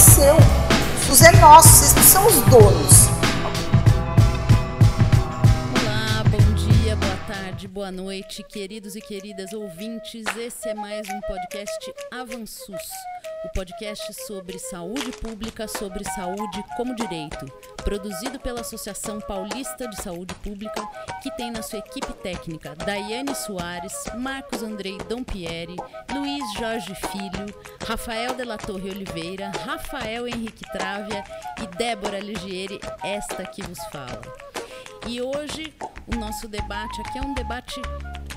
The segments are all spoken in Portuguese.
seu. O SUS é nosso, vocês não são os donos. Olá, bom dia, boa tarde, boa noite, queridos e queridas ouvintes. Esse é mais um podcast Avançus o podcast sobre saúde pública, sobre saúde como direito, produzido pela Associação Paulista de Saúde Pública, que tem na sua equipe técnica Daiane Soares, Marcos Andrei Dompieri, Luiz Jorge Filho, Rafael de la Torre Oliveira, Rafael Henrique Trávia e Débora Ligieri, esta que vos fala. E hoje o nosso debate aqui é um debate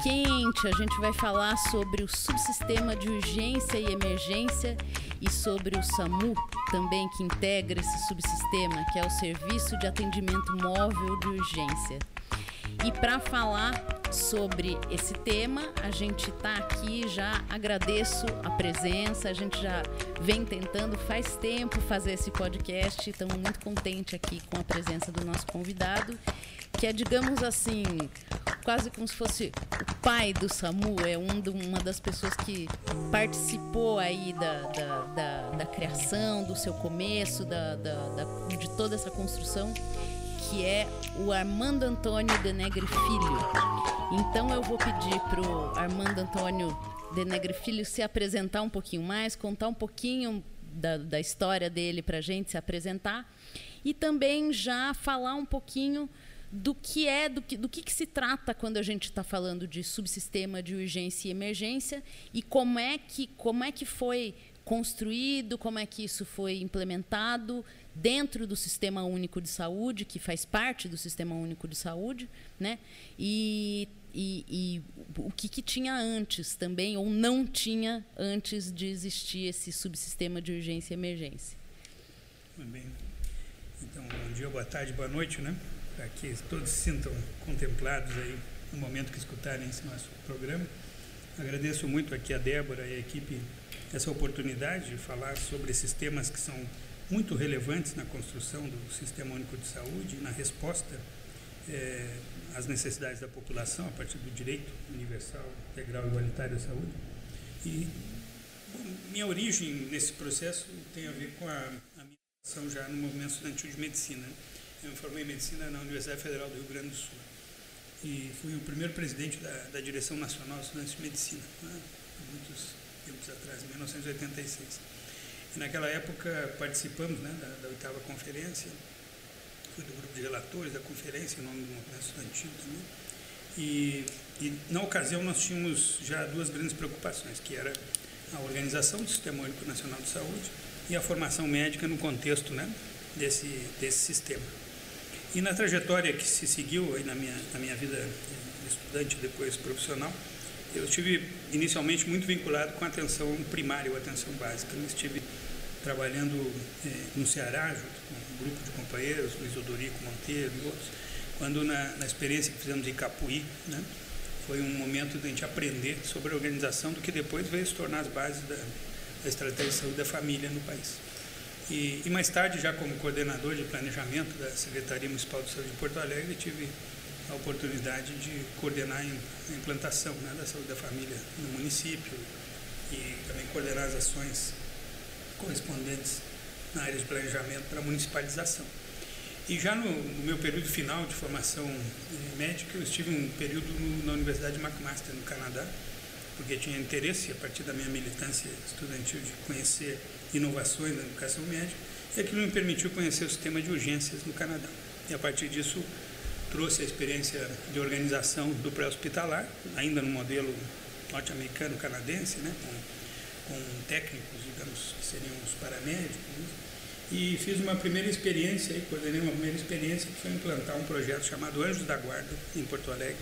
quente. A gente vai falar sobre o subsistema de urgência e emergência e sobre o SAMU também que integra esse subsistema, que é o Serviço de Atendimento Móvel de Urgência. E para falar sobre esse tema, a gente está aqui, já agradeço a presença, a gente já vem tentando faz tempo fazer esse podcast, estamos muito contentes aqui com a presença do nosso convidado, que é, digamos assim, quase como se fosse o pai do SAMU, é um do, uma das pessoas que participou aí da, da, da, da criação, do seu começo, da, de toda essa construção que é o Armando Antônio Denegre Filho. Então eu vou pedir pro Armando Antônio Denegre Filho se apresentar um pouquinho mais, contar um pouquinho da, da história dele para gente se apresentar e também já falar um pouquinho do que é, do que, do que, que se trata quando a gente está falando de subsistema de urgência e emergência e como é que, como é que foi construído, como é que isso foi implementado dentro do Sistema Único de Saúde, que faz parte do Sistema Único de Saúde, né? E, e, e o que, que, tinha antes também, ou não tinha antes de existir esse subsistema de urgência e emergência. Bem. Então, bom dia, boa tarde, boa noite, né? Para que todos se sintam contemplados aí no momento que escutarem esse nosso programa. Agradeço muito aqui a Débora e a equipe essa oportunidade de falar sobre esses temas que são muito relevantes na construção do Sistema Único de Saúde na resposta é, às necessidades da população a partir do direito universal, integral e igualitário à saúde. E bom, minha origem nesse processo tem a ver com a, a minha ação já no movimento estudantil de medicina. Eu me formei em medicina na Universidade Federal do Rio Grande do Sul e fui o primeiro presidente da, da Direção Nacional de Estudantes de Medicina, né, muitos tempos atrás, em 1986. E naquela época participamos né, da, da, oitava conferência, fui do grupo de relatores da conferência, em nome do movimento estudantil também. E, e, na ocasião nós tínhamos já duas grandes preocupações, que era a organização do Sistema Único Nacional de Saúde e a formação médica no contexto né, desse, desse sistema. E na trajetória que se seguiu aí na minha, na minha vida estudante, depois profissional, eu estive inicialmente muito vinculado com a atenção primária ou atenção básica. Eu estive trabalhando eh, no Ceará, junto com um grupo de companheiros, Luiz Odorico Monteiro e outros, quando na, na experiência que fizemos em Capuí, né, foi um momento de a gente aprender sobre a organização do que depois veio se tornar as bases da, da estratégia de saúde da família no país. E, e, mais tarde, já como coordenador de planejamento da Secretaria Municipal de Saúde de Porto Alegre, tive a oportunidade de coordenar a implantação né, da saúde da família no município e também coordenar as ações correspondentes na área de planejamento para a municipalização. E já no, no, meu período final de formação eh, médica, eu estive um período no, na Universidade de McMaster, no Canadá, porque tinha interesse, a partir da minha militância estudantil, de conhecer inovações na educação médica, e aquilo me permitiu conhecer o sistema de urgências no Canadá. E a partir disso, trouxe a experiência de organização do pré-hospitalar, ainda no modelo norte-americano-canadense, né, com, com, técnicos, digamos, que seriam os paramédicos, né, e fiz uma primeira experiência, coordenei uma primeira experiência que foi implantar um projeto chamado Anjos da Guarda, em Porto Alegre,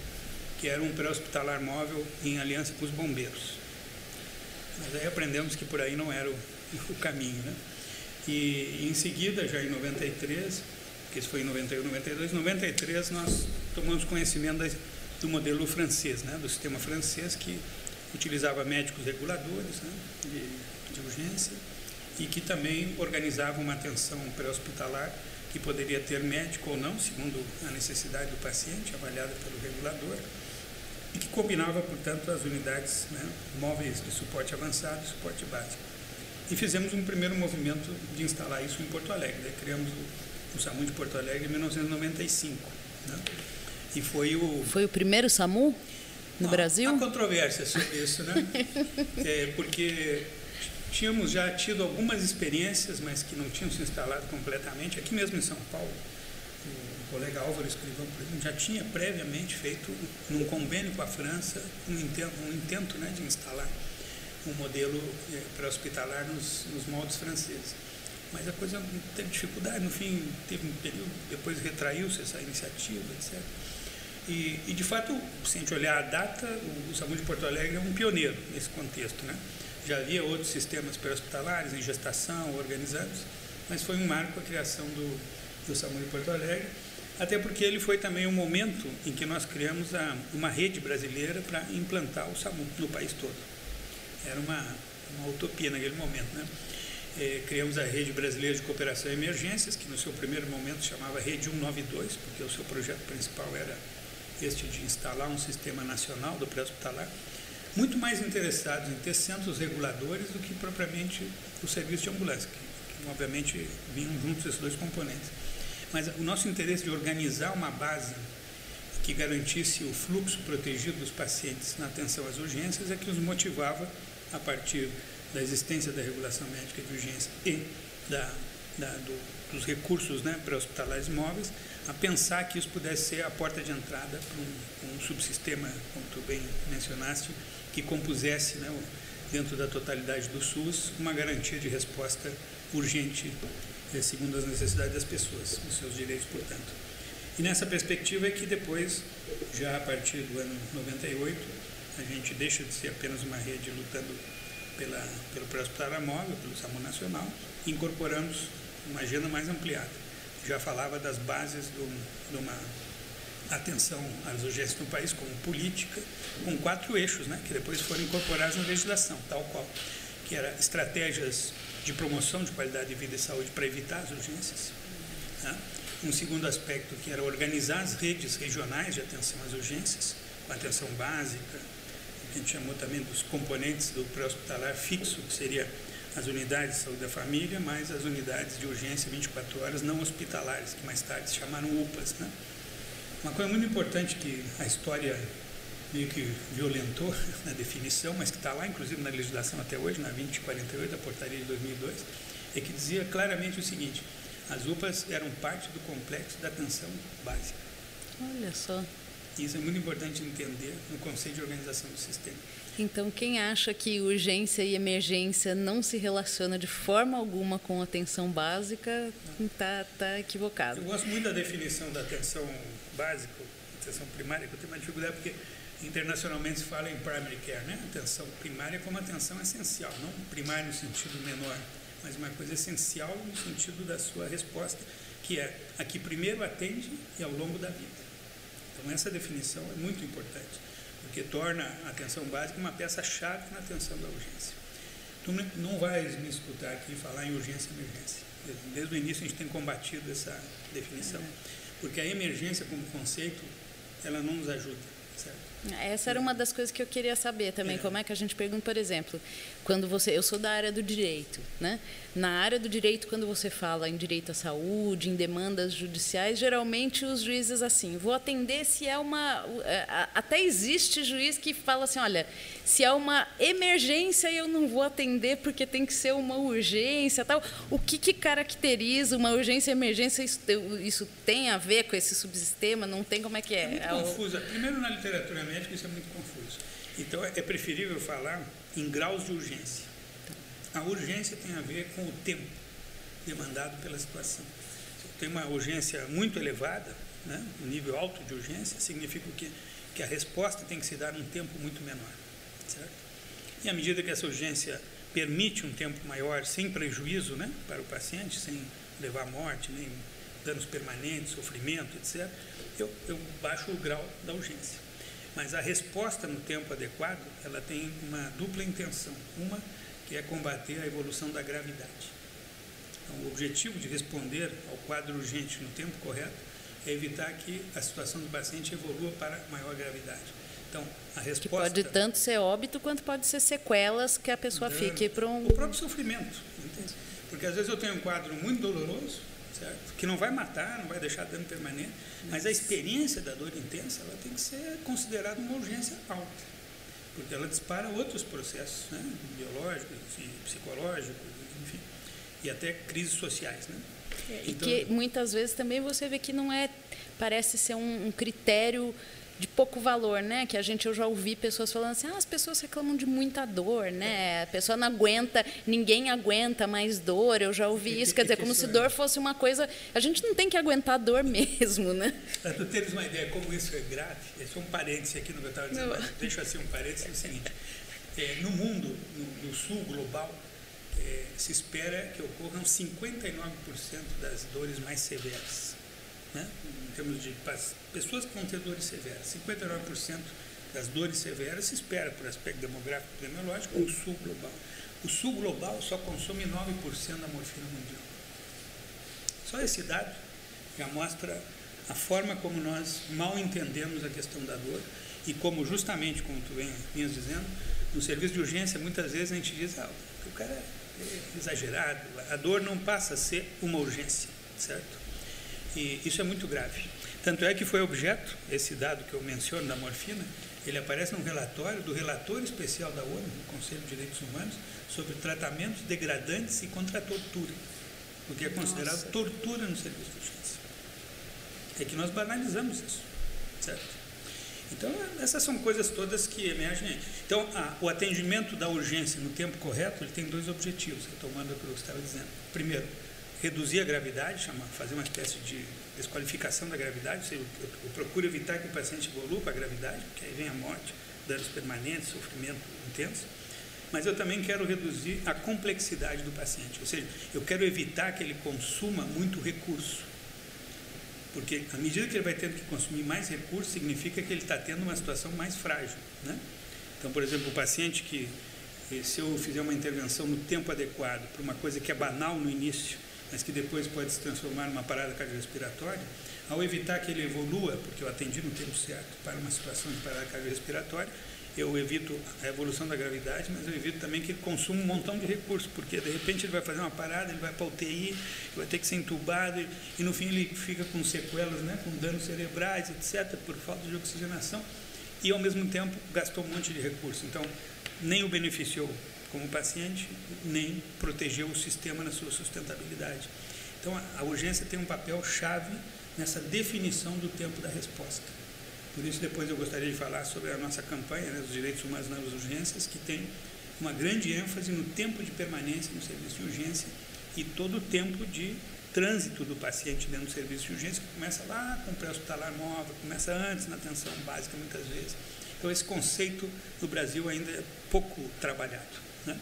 que era um pré-hospitalar móvel em aliança com os bombeiros. Mas aí aprendemos que por aí não era o, o caminho, né? E em seguida, já em 93, que isso foi em 91, 92, 93 nós tomamos conhecimento do modelo francês, né, do sistema francês que utilizava médicos reguladores né, de, de urgência e que também organizava uma atenção pré-hospitalar que poderia ter médico ou não, segundo a necessidade do paciente, avaliada pelo regulador, e que combinava, portanto, as unidades né, móveis de suporte avançado e suporte básico. E fizemos um primeiro movimento de instalar isso em Porto Alegre. Daí criamos o, o SAMU de Porto Alegre em 1995. Né? E foi o. Foi o primeiro SAMU no Não, Brasil? Há controvérsia sobre isso, né? é, porque tínhamos já tido algumas experiências, mas que não tinham se instalado completamente. Aqui mesmo em São Paulo, o colega Álvaro Escrivão, por exemplo, já tinha previamente feito, num convênio com a França, um intento, um intento né, de instalar um modelo é, pré-hospitalar nos, nos moldes franceses. Mas a coisa teve dificuldade, no fim teve um período, depois retraiu-se essa iniciativa, etc. E, e, de fato, se a gente olhar a data, o, o SAMU de Porto Alegre é um pioneiro nesse contexto. Né? Já havia outros sistemas pré-hospitalares em gestação, organizados, mas foi um marco a criação do, do SAMU de Porto Alegre, até porque ele foi também o momento em que nós criamos a, uma rede brasileira para implantar o SAMU no país todo. Era uma, uma utopia naquele momento. Né? É, criamos a Rede Brasileira de Cooperação e Emergências, que no seu primeiro momento chamava Rede 192, porque o seu projeto principal era este de instalar um sistema nacional do pré-hospitalar, muito mais interessados em ter centros reguladores do que propriamente o serviço de ambulância, que, que obviamente vinham juntos esses dois componentes. Mas o nosso interesse de organizar uma base que garantisse o fluxo protegido dos pacientes na atenção às urgências é que os motivava a partir da existência da regulação médica de urgência e da, da, do, dos recursos né, pré-hospitalares móveis, a pensar que isso pudesse ser a porta de entrada para um, um subsistema, como tu bem mencionaste, que compusesse, né, dentro da totalidade do SUS, uma garantia de resposta urgente, eh, segundo as necessidades das pessoas, os seus direitos, portanto. E nessa perspectiva é que depois, já a partir do ano 98, a gente deixa de ser apenas uma rede lutando pela, pelo pré-hospitalar móvel, pelo SAMU Nacional, e incorporamos uma agenda mais ampliada. Já falava das bases de uma atenção às urgências no país como política, com quatro eixos, né, que depois foram incorporados na legislação, tal qual, que era estratégias de promoção de qualidade de vida e saúde para evitar as urgências. Né? Um segundo aspecto que era organizar as redes regionais de atenção às urgências, com atenção básica, a gente chamou também dos componentes do pré-hospitalar fixo, que seria as unidades de saúde da família, mais as unidades de urgência 24 horas não hospitalares, que mais tarde se chamaram UPAs. Né? Uma coisa muito importante que a história meio que violentou na definição, mas que está lá, inclusive, na legislação até hoje, na 2048, da portaria de 2002, é que dizia claramente o seguinte: as UPAs eram parte do complexo da atenção básica. Olha só. Isso é muito importante entender no conceito de organização do sistema. Então, quem acha que urgência e emergência não se relaciona de forma alguma com atenção básica, está tá equivocado. Eu gosto muito da definição da atenção básica, atenção primária, que eu tenho uma dificuldade porque internacionalmente se fala em primary care, né? Atenção primária como atenção essencial, não primária no sentido menor, mas uma coisa essencial no sentido da sua resposta, que é a que primeiro atende e ao longo da vida. Então, essa definição é muito importante, porque torna a atenção básica uma peça-chave na atenção da urgência. Tu não vais me escutar aqui falar em urgência e emergência. Desde o início a gente tem combatido essa definição, porque a emergência como conceito, ela não nos ajuda, certo? Essa era uma das coisas que eu queria saber também. É. Como é que a gente pergunta, por exemplo, quando você, eu sou da área do direito, né? Na área do direito, quando você fala em direito à saúde, em demandas judiciais, geralmente os juízes assim, vou atender se é uma, é, até existe juiz que fala assim, olha, se é uma emergência eu não vou atender porque tem que ser uma urgência, tal. O que, que caracteriza uma urgência e emergência? Isso, isso tem a ver com esse subsistema? Não tem como é que é? É muito é confusa. Primeiro na literatura médica isso é muito confuso. Então é preferível falar em graus de urgência. A urgência tem a ver com o tempo demandado pela situação. Se tem uma urgência muito elevada, né, um nível alto de urgência, significa que, que a resposta tem que se dar num tempo muito menor. Certo? E à medida que essa urgência permite um tempo maior, sem prejuízo né, para o paciente, sem levar à morte, nem danos permanentes, sofrimento, etc., eu, eu baixo o grau da urgência. Mas a resposta no tempo adequado, ela tem uma dupla intenção. Uma que é combater a evolução da gravidade. Então, o objetivo de responder ao quadro urgente no tempo correto é evitar que a situação do paciente evolua para maior gravidade. Então, a Que resposta... pode tanto ser óbito quanto pode ser sequelas que a pessoa dano, fique para um. O próprio sofrimento. Entende? Porque às vezes eu tenho um quadro muito doloroso, certo? que não vai matar, não vai deixar dano permanente, mas a experiência da dor intensa ela tem que ser considerada uma urgência alta, porque ela dispara outros processos né? biológicos e psicológicos, enfim, e até crises sociais. Né? E que muitas vezes também você vê que não é. Parece ser um, um critério de pouco valor, né? Que a gente eu já ouvi pessoas falando assim, ah, as pessoas reclamam de muita dor, né? A pessoa não aguenta, ninguém aguenta mais dor. Eu já ouvi isso, quer dizer, como se dor fosse uma coisa, a gente não tem que aguentar dor mesmo, né? Para tu teres uma ideia como isso é grave, esse é um parêntese aqui no que eu estava dizendo, mas deixa assim um parêntese é o seguinte, é, no mundo, no, no sul global, é, se espera que ocorram 59% das dores mais severas né? em termos de pessoas que vão ter dores severas. 59% das dores severas se espera, por aspecto demográfico e epidemiológico, no sul global. O sul global só consome 9% da morfina mundial. Só esse dado já mostra a forma como nós mal entendemos a questão da dor e como justamente, como tu vinhas dizendo, no serviço de urgência muitas vezes a gente diz ah, o cara é exagerado, a dor não passa a ser uma urgência, certo? E isso é muito grave. Tanto é que foi objeto, esse dado que eu menciono da morfina, ele aparece num relatório do relator especial da ONU, do Conselho de Direitos Humanos, sobre tratamentos degradantes e contra a tortura, o que é considerado Nossa. tortura no serviço de urgência. É que nós banalizamos isso, certo? Então, essas são coisas todas que emergem. Então, a, o atendimento da urgência no tempo correto, ele tem dois objetivos, retomando o que eu estava dizendo. Primeiro, reduzir a gravidade, chama, fazer uma espécie de desqualificação da gravidade, ou seja, eu, eu procuro evitar que o paciente evolua para a gravidade, porque aí vem a morte, danos permanentes, sofrimento intenso. Mas eu também quero reduzir a complexidade do paciente, ou seja, eu quero evitar que ele consuma muito recurso. Porque à medida que ele vai tendo que consumir mais recursos, significa que ele está tendo uma situação mais frágil. Né? Então, por exemplo, o paciente que, se eu fizer uma intervenção no tempo adequado para uma coisa que é banal no início, mas que depois pode se transformar numa parada cardiorrespiratória, ao evitar que ele evolua, porque eu atendi no tempo certo para uma situação de parada cardiorrespiratória, eu evito a evolução da gravidade, mas eu evito também que ele consuma um montão de recursos, porque de repente ele vai fazer uma parada, ele vai para a UTI, vai ter que ser entubado e, no fim ele fica com sequelas, né, com danos cerebrais, etc., por falta de oxigenação, e ao mesmo tempo gastou um monte de recursos. Então, nem o beneficiou como paciente, nem proteger o sistema na sua sustentabilidade. Então, a urgência tem um papel chave nessa definição do tempo da resposta. Por isso, depois eu gostaria de falar sobre a nossa campanha né, dos direitos humanos nas urgências, que tem uma grande ênfase no tempo de permanência no serviço de urgência e todo o tempo de trânsito do paciente dentro do serviço de urgência, que começa lá com pré-hospitalar móvel, começa antes na atenção básica, muitas vezes. Então, esse conceito no Brasil ainda é pouco trabalhado. Né?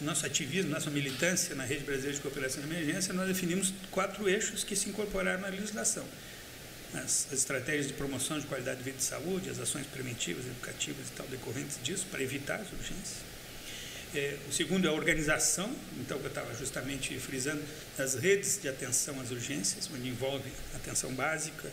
Nosso ativismo, nossa militância na Rede Brasileira de Cooperação de Emergência, nós definimos quatro eixos que se incorporaram na legislação. As, as, estratégias de promoção de qualidade de vida e saúde, as ações preventivas, educativas e tal, decorrentes disso, para evitar as urgências. É, o segundo é a organização, então, que eu estava justamente frisando, das redes de atenção às urgências, onde envolve atenção básica,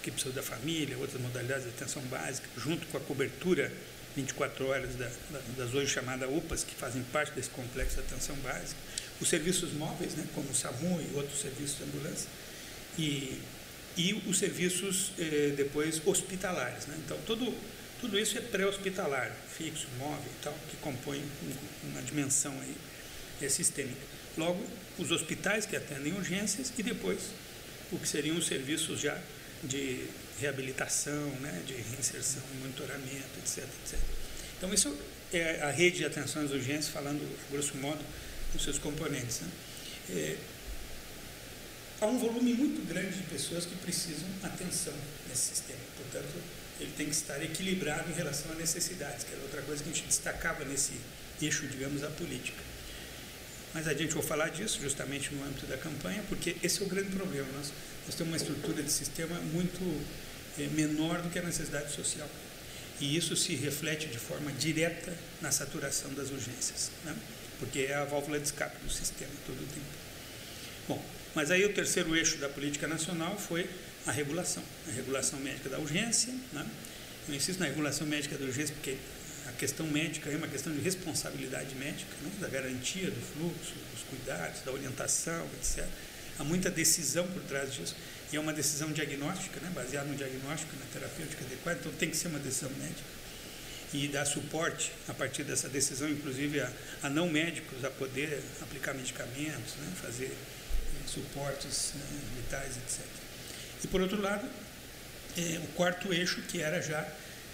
equipe de saúde da família, outras modalidades de atenção básica, junto com a cobertura 24 horas da, das hoje chamadas UPAs, que fazem parte desse complexo de atenção básica, os serviços móveis, né, como o SAMU e outros serviços de ambulância, e, e os serviços eh, depois hospitalares. Né? Então, tudo, tudo isso é pré-hospitalar, fixo, móvel e tal, que compõe uma dimensão aí é sistêmica. Logo, os hospitais que atendem urgências e depois o que seriam os serviços já de reabilitação, né, de reinserção, monitoramento, etc, etc. Então, isso é a rede de atenção às urgências, falando, grosso modo, dos seus componentes. Né? É, há um volume muito grande de pessoas que precisam atenção nesse sistema. Portanto, ele tem que estar equilibrado em relação às necessidades, que era outra coisa que a gente destacava nesse eixo, digamos, da política. Mas a gente vai falar disso justamente no âmbito da campanha, porque esse é o grande problema. Nós, nós temos uma estrutura de sistema muito é, menor do que a necessidade social. E isso se reflete de forma direta na saturação das urgências, né? porque é a válvula de escape do sistema todo o tempo. Bom, mas aí o terceiro eixo da política nacional foi a regulação, a regulação médica da urgência, né? Eu insisto na regulação médica da urgência porque a questão médica é uma questão de responsabilidade médica, né? da garantia do fluxo, dos cuidados, da orientação, etc. Há muita decisão por trás disso. E é uma decisão diagnóstica, né? baseada no diagnóstico, na terapêutica adequada, então tem que ser uma decisão médica. E dar suporte a partir dessa decisão, inclusive a, a não médicos, a poder aplicar medicamentos, né? fazer eh, suportes né? vitais, etc. E por outro lado, eh, o quarto eixo, que era já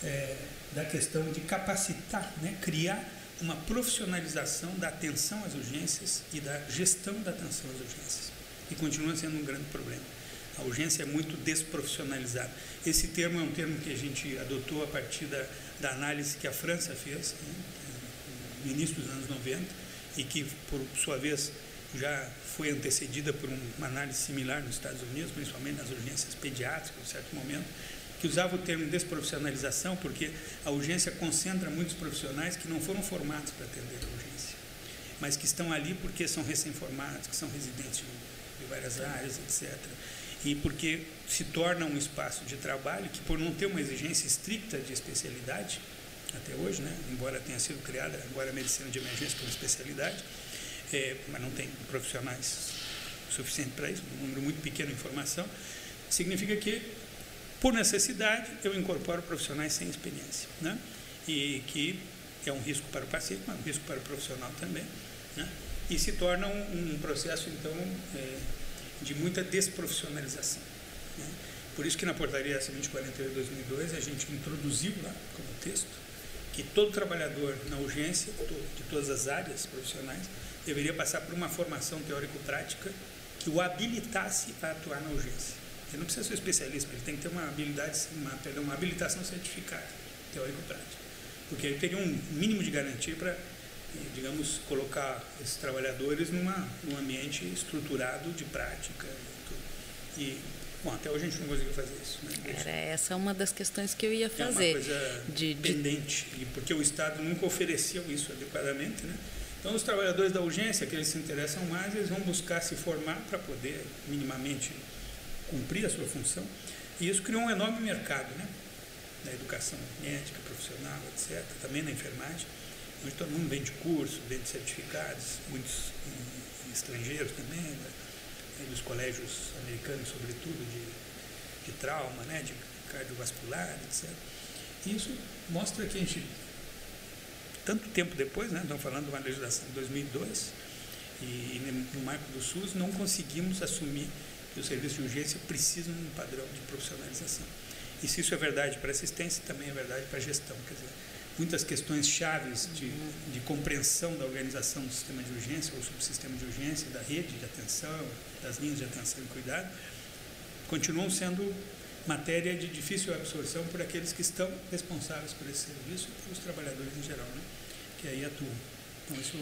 eh, da questão de capacitar, né? criar uma profissionalização da atenção às urgências e da gestão da atenção às urgências. E continua sendo um grande problema. A urgência é muito desprofissionalizada. Esse termo é um termo que a gente adotou a partir da, da análise que a França fez né, no início dos anos 90 e que, por sua vez, já foi antecedida por uma análise similar nos Estados Unidos, principalmente nas urgências pediátricas, em certo momento, que usava o termo desprofissionalização porque a urgência concentra muitos profissionais que não foram formados para atender a urgência, mas que estão ali porque são recém-formados, que são residentes de várias áreas, etc e porque se torna um espaço de trabalho que, por não ter uma exigência estricta de especialidade, até hoje, né, embora tenha sido criada agora a medicina de emergência como especialidade, é, mas não tem profissionais suficiente para isso, um número muito pequeno de formação, significa que, por necessidade, eu incorporo profissionais sem experiência, né, e que é um risco para o paciente, mas um risco para o profissional também, né, e se torna um, um processo, então, é, de muita desprofissionalização. Né? Por isso que na portaria 2048 de 2002 a gente introduziu lá como texto que todo trabalhador na urgência, de todas as áreas profissionais, deveria passar por uma formação teórico-prática que o habilitasse a atuar na urgência. Ele não precisa ser especialista, ele tem que ter uma habilidade, uma, perdão, uma habilitação certificada, teórico-prática. Porque ele teria um mínimo de garantia para digamos, colocar esses trabalhadores numa, num ambiente estruturado de prática. E, bom, até hoje a gente não conseguiu fazer isso. Né? Era essa é uma das questões que eu ia fazer. É uma coisa de, pendente, de... porque o Estado nunca ofereceu isso adequadamente, né? Então, os trabalhadores da urgência, que eles se interessam mais, eles vão buscar se formar para poder minimamente cumprir a sua função. E isso criou um enorme mercado, né? Na educação médica, profissional, etc., também na enfermagem. Hoje todo mundo vende curso, vende certificados, muitos estrangeiros também, né? dos colégios americanos, sobretudo, de, de trauma, né? de cardiovascular, etc. E isso mostra que a gente, tanto tempo depois, né? estamos falando de uma legislação de 2002, e no marco do SUS não conseguimos assumir que os serviços de urgência precisam de um padrão de profissionalização. E se isso é verdade para assistência, também é verdade para gestão. Quer dizer, muitas questões chaves de, de compreensão da organização do sistema de urgência ou subsistema de urgência, da rede de atenção, das linhas de atenção e cuidado, continuam sendo matéria de difícil absorção por aqueles que estão responsáveis por esse serviço e pelos trabalhadores em geral, né? que aí atuam. Então, isso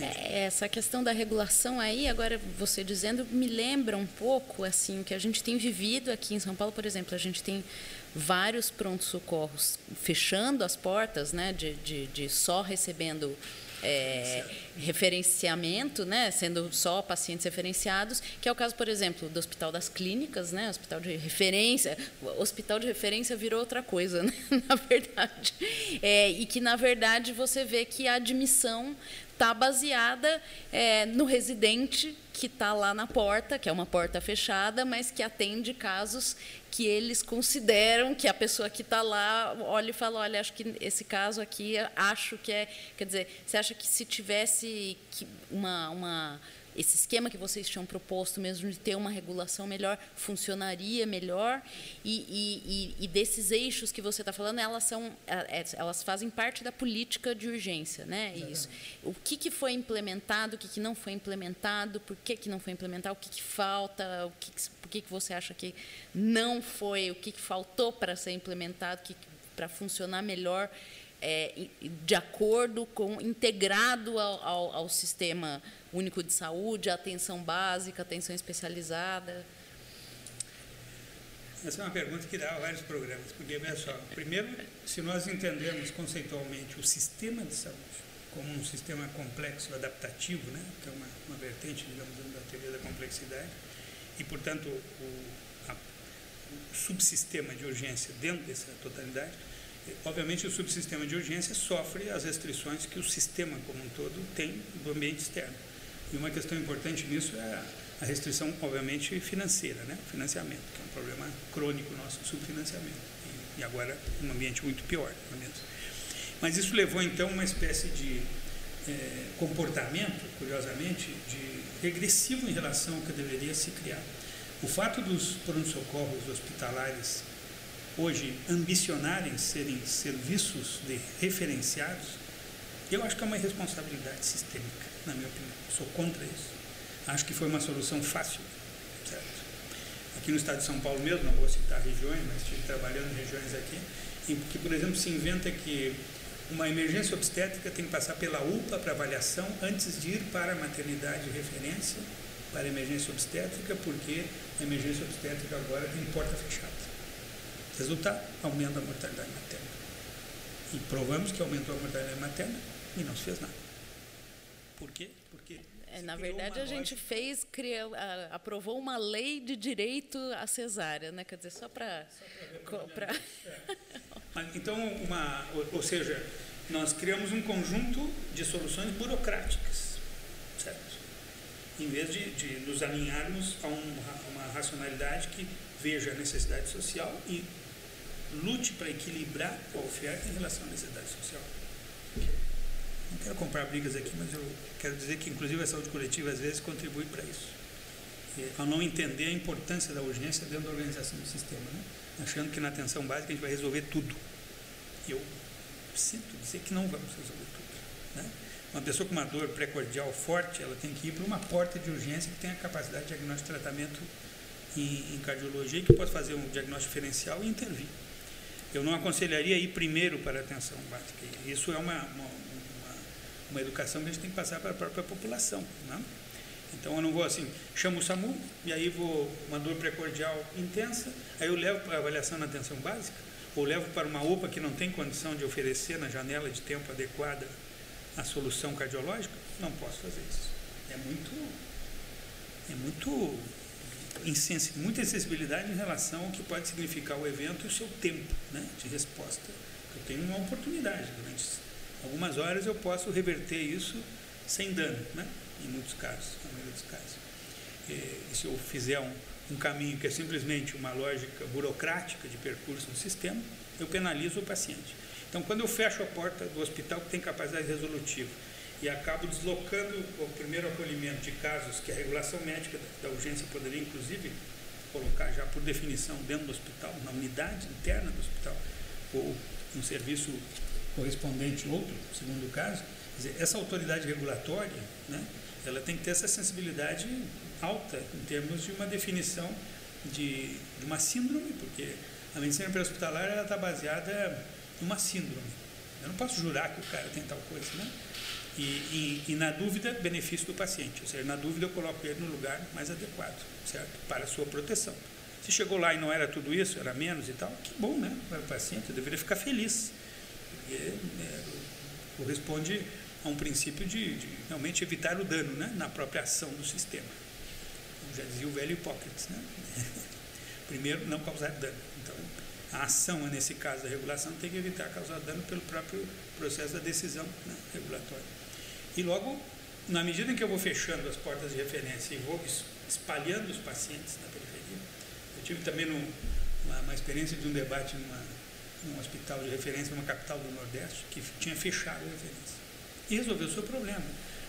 é, essa questão da regulação aí, agora você dizendo, me lembra um pouco assim o que a gente tem vivido aqui em São Paulo, por exemplo, a gente tem vários prontos-socorros fechando as portas, né, de, de, de só recebendo é, referenciamento, né, sendo só pacientes referenciados, que é o caso, por exemplo, do Hospital das Clínicas, né, Hospital de Referência. Hospital de referência virou outra coisa, né, na verdade. É, e que, na verdade, você vê que a admissão está baseada é, no residente que está lá na porta, que é uma porta fechada, mas que atende casos que eles consideram que a pessoa que está lá olha e fala, olha, acho que esse caso aqui, acho que é, quer dizer, você acha que se tivesse uma, uma esse esquema que vocês tinham proposto mesmo de ter uma regulação melhor funcionaria melhor? E, e, e desses eixos que você está falando elas são é, é, elas fazem parte da política de urgência né? Isso. O que, que foi implementado o que, que não foi implementado por que, que não foi implementado o que, que falta o que, por que, que você acha que não foi o que, que faltou para ser implementado que para funcionar melhor é, de acordo com integrado ao, ao, ao sistema único de saúde, atenção básica, atenção especializada? Essa é uma pergunta que dá a vários programas, porque, veja só, primeiro, se nós entendermos conceitualmente o sistema de saúde como um sistema complexo, adaptativo, né, que é uma, uma vertente, digamos, da teoria da complexidade, e, portanto, o, a, o subsistema de urgência dentro dessa totalidade, Obviamente, o subsistema de urgência sofre as restrições que o sistema como um todo tem do ambiente externo. E uma questão importante nisso é a restrição, obviamente, financeira, né? financiamento, que é um problema crônico nosso, subfinanciamento. E, agora um ambiente muito pior. Não é mesmo? Mas isso levou, então, uma espécie de é, comportamento, curiosamente, de regressivo em relação ao que deveria se criar. O fato dos pronto-socorros hospitalares hoje ambicionarem serem serviços de referenciados, eu acho que é uma irresponsabilidade sistêmica, na minha opinião. Sou contra isso. Acho que foi uma solução fácil, certo? Aqui no estado de São Paulo mesmo, não vou citar regiões, mas estive trabalhando em regiões aqui, em que, por exemplo, se inventa que uma emergência obstétrica tem que passar pela UPA para avaliação antes de ir para a maternidade de referência para a emergência obstétrica, porque a emergência obstétrica agora tem porta fechada. Resultado, aumento da mortalidade materna. E provamos que aumentou a mortalidade materna e não se fez nada. Por quê? Porque é, na verdade, a gente fez, criou, a, aprovou uma lei de direito à cesárea, né? Quer dizer, só para. É. Então, uma, ou, ou, seja, nós criamos um conjunto de soluções burocráticas, certo? Em vez de, de nos alinharmos a um, uma racionalidade que veja a necessidade social e lute para equilibrar a oferta em relação à necessidade social. Não quero comprar brigas aqui, mas eu quero dizer que, inclusive, a saúde coletiva às vezes contribui para isso. Ao não entender a importância da urgência dentro da organização do sistema, né? achando que na atenção básica a gente vai resolver tudo. Eu sinto dizer que não vamos resolver tudo. Né? Uma pessoa com uma dor precordial forte, ela tem que ir para uma porta de urgência que tenha capacidade de diagnóstico e tratamento em, em cardiologia, que possa fazer um diagnóstico diferencial e intervir. Eu não aconselharia ir primeiro para a atenção básica. Isso é uma, uma, uma, uma educação que a gente tem que passar para a própria população. Né? Então eu não vou assim, chamo o SAMU e aí vou uma dor precordial intensa, aí eu levo para avaliação na atenção básica, ou levo para uma UPA que não tem condição de oferecer na janela de tempo adequada a solução cardiológica, não posso fazer isso. É muito é muito muita insensibilidade em relação ao que pode significar o evento e o seu tempo né, de resposta. Eu tenho uma oportunidade durante algumas horas eu posso reverter isso sem dano, né, em muitos casos, na maioria dos casos. E, se eu fizer um, um caminho que é simplesmente uma lógica burocrática de percurso no sistema, eu penalizo o paciente. Então, quando eu fecho a porta do hospital que tem capacidade resolutiva e acabo deslocando o primeiro acolhimento de casos que a regulação médica da urgência poderia, inclusive, colocar já por definição dentro do hospital, na unidade interna do hospital, ou um serviço correspondente outro, segundo o caso. Dizer, essa autoridade regulatória, né, ela tem que ter essa sensibilidade alta em termos de uma definição de, de uma síndrome, porque a medicina pré-hospitalar está baseada numa síndrome. Eu não posso jurar que o cara tem tal coisa, né? E, e, e, na dúvida, benefício do paciente. Ou seja, na dúvida eu coloco ele no lugar mais adequado, certo? Para a sua proteção. Se chegou lá e não era tudo isso, era menos e tal, que bom, né? Para o paciente, eu deveria ficar feliz. Porque é, corresponde a um princípio de, de, realmente evitar o dano né? na própria ação do sistema. Como já dizia o velho Hipócrates, né? Primeiro, não causar dano. Então, a ação, nesse caso da regulação, tem que evitar causar dano pelo próprio processo da decisão né? regulatória. E logo, na medida em que eu vou fechando as portas de referência e vou espalhando os pacientes na periferia, eu tive também uma, uma, experiência de um debate numa, num hospital de referência, numa capital do Nordeste, que tinha fechado a referência. E resolveu o seu problema.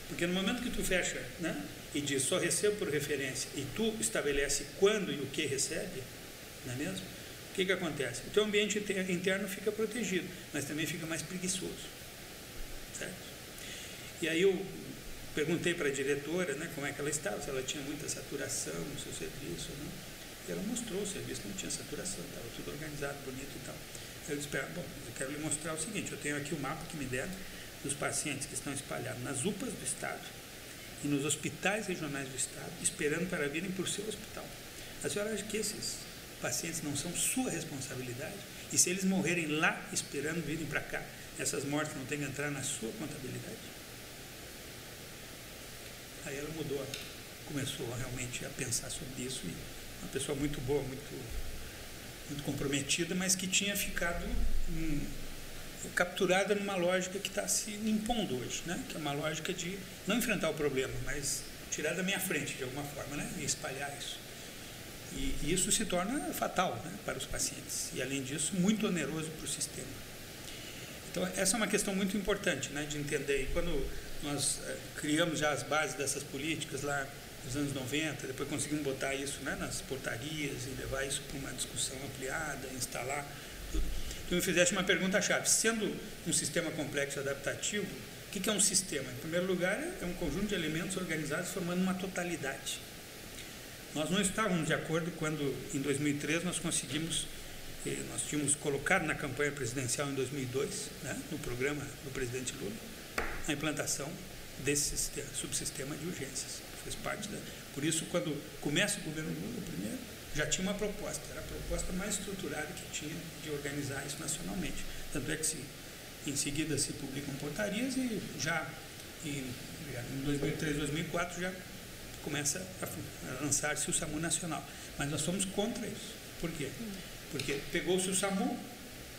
Porque no momento que tu fecha né, e diz só recebo por referência e tu estabelece quando e o que recebe, não é mesmo? O que, que acontece? O teu ambiente interno fica protegido, mas também fica mais preguiçoso. Certo? E aí eu perguntei para a diretora né, como é que ela estava, se ela tinha muita saturação no seu serviço. Né? E ela mostrou o serviço não tinha saturação, estava tudo organizado, bonito e tal. Eu disse, bom, eu quero lhe mostrar o seguinte, eu tenho aqui o mapa que me deram dos pacientes que estão espalhados nas UPAs do Estado e nos hospitais regionais do Estado, esperando para virem para o seu hospital. A senhora acha que esses pacientes não são sua responsabilidade? E se eles morrerem lá esperando virem para cá, essas mortes não têm que entrar na sua contabilidade? Aí ela mudou, começou realmente a pensar sobre isso e uma pessoa muito boa, muito, muito comprometida, mas que tinha ficado hum, capturada numa lógica que está se impondo hoje, né? que é uma lógica de não enfrentar o problema, mas tirar da minha frente de alguma forma né? e espalhar isso. E, e isso se torna fatal né? para os pacientes e, além disso, muito oneroso para o sistema. Então, essa é uma questão muito importante né? de entender. E quando nós eh, criamos já as bases dessas políticas lá nos anos 90, depois conseguimos botar isso né, nas portarias e levar isso para uma discussão ampliada, instalar tu me fizeste uma pergunta-chave. Sendo um sistema complexo adaptativo, o que é um sistema? Em primeiro lugar, é um conjunto de elementos organizados formando uma totalidade. Nós não estávamos de acordo quando, em 2003, nós conseguimos, eh, nós tínhamos colocado na campanha presidencial em 2002, né, no programa do presidente Lula, a implantação desse sistema, subsistema de urgências. Fez parte da. Por isso, quando começa o governo Lula, primeiro, já tinha uma proposta, era a proposta mais estruturada que tinha de organizar isso nacionalmente. Tanto é que se, em seguida se publicam portarias e já em, em 2003, 2004 já começa a, lançar-se o SAMU nacional. Mas nós somos contra isso. Por quê? Porque pegou-se o SAMU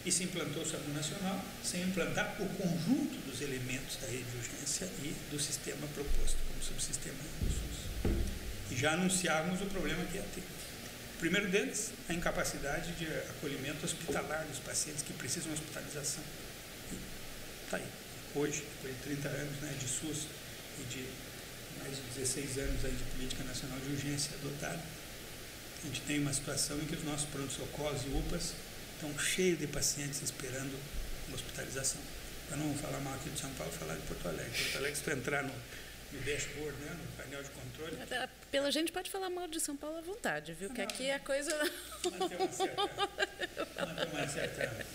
e se implantou o SAMU nacional sem implantar o conjunto dos elementos da rede de urgência e do sistema proposto como subsistema do SUS. E já anunciávamos o problema que ia ter. O primeiro deles, a incapacidade de acolhimento hospitalar dos pacientes que precisam de hospitalização. Está aí. Hoje, depois de 30 anos né, de SUS e de mais de 16 anos aí de política nacional de urgência adotada, a gente tem uma situação em que os nossos pronto-socorros e UPAs estão cheios de pacientes esperando uma hospitalização. Para não falar mal aqui de São Paulo, falar de Porto Alegre. Porto Alegre, se tu entrar no, no dashboard, né, no painel de controle. Pela gente pode falar mal de São Paulo à vontade, viu? Que aqui a coisa. Uma certa, manter uma certa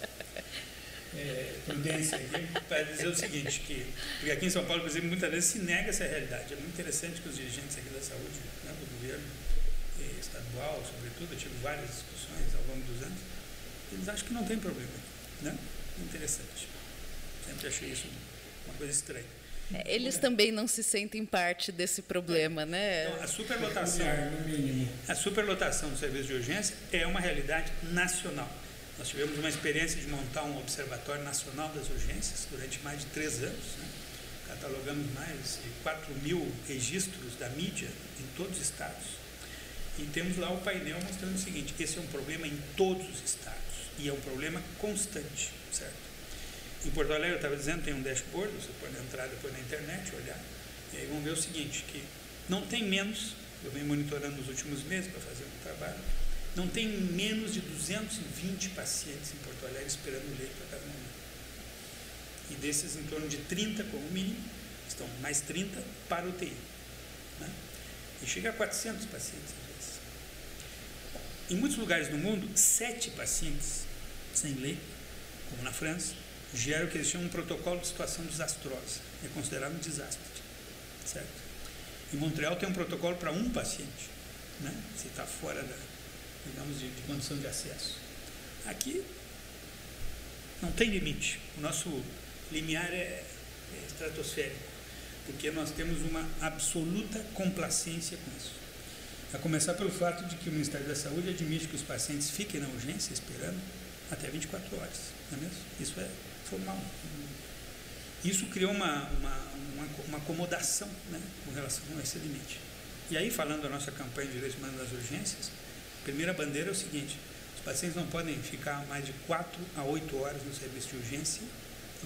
é, prudência aqui para dizer o seguinte, que, porque aqui em São Paulo, por exemplo, muitas vezes se nega essa realidade. É muito interessante que os dirigentes aqui da saúde, né, do governo eh, estadual, sobretudo, eu tive várias discussões ao longo dos anos, eles acham que não tem problema. Né? Interessante. Sempre achei isso uma coisa estranha. É, eles também não se sentem parte desse problema, né? Então, a superlotação, a superlotação do serviço de urgência é uma realidade nacional. Nós tivemos uma experiência de montar um observatório nacional das urgências durante mais de três anos. Né? Catalogamos mais de 4 mil registros da mídia em todos os estados. E temos lá o painel mostrando o seguinte: esse é um problema em todos os estados e é um problema constante, certo? Em Porto Alegre, eu estava dizendo, tem um dashboard, você pode entrar depois na internet, olhar, e aí vão ver o seguinte, que não tem menos, eu venho monitorando nos últimos meses para fazer um trabalho, não tem menos de 220 pacientes em Porto Alegre esperando leito a cada momento. E desses, em torno de 30 como mínimo, estão mais 30 para UTI. Né? E chega a 400 pacientes às vezes. Em muitos lugares do mundo, sete pacientes sem leito, como na França, gera o que eles chamam um protocolo de situação desastrosa. É considerado um desastre. Certo? Em Montreal tem um protocolo para um paciente, né? se está fora da, digamos, de, de condição de acesso. Aqui não tem limite. O nosso limiar é, é estratosférico, porque nós temos uma absoluta complacência com isso. A começar pelo fato de que o Ministério da Saúde admite que os pacientes fiquem na urgência esperando até 24 horas, não é mesmo? Isso é formal. Isso criou uma, uma, uma, uma acomodação né, com relação a esse limite. E aí, falando da nossa campanha de direitos humanos nas urgências, a primeira bandeira é o seguinte: os pacientes não podem ficar mais de 4 a 8 horas no serviço de urgência,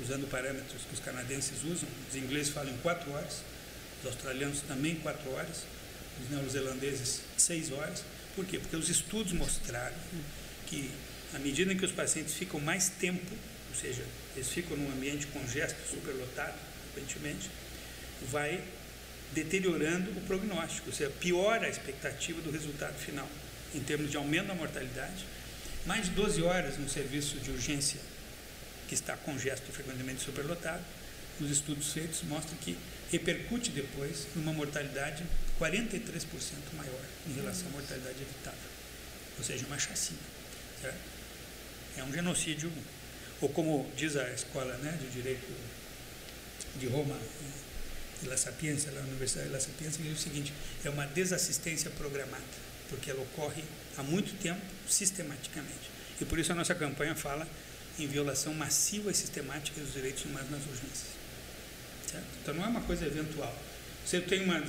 usando parâmetros que os canadenses usam. Os ingleses falam em 4 horas, os australianos também 4 horas, os neozelandeses 6 horas. Por quê? Porque os estudos mostraram que, à medida que os pacientes ficam mais tempo ou seja, eles ficam num ambiente congesto, superlotado, frequentemente, vai deteriorando o prognóstico, ou seja, piora a expectativa do resultado final, em termos de aumento da mortalidade. Mais de 12 horas no serviço de urgência que está congesto, frequentemente superlotado, nos estudos feitos mostram que repercute depois numa mortalidade 43% maior em relação à mortalidade evitável, ou seja, uma chacina. Certo? É um genocídio ou como diz a escola né, de direito de Roma, de La Sapienza, na Universidade de La Sapienza, diz o seguinte: é uma desassistência programada, porque ela ocorre há muito tempo, sistematicamente. E por isso a nossa campanha fala em violação massiva e sistemática dos direitos humanos nas urgências. Certo? Então não é uma coisa eventual. Você tem uma,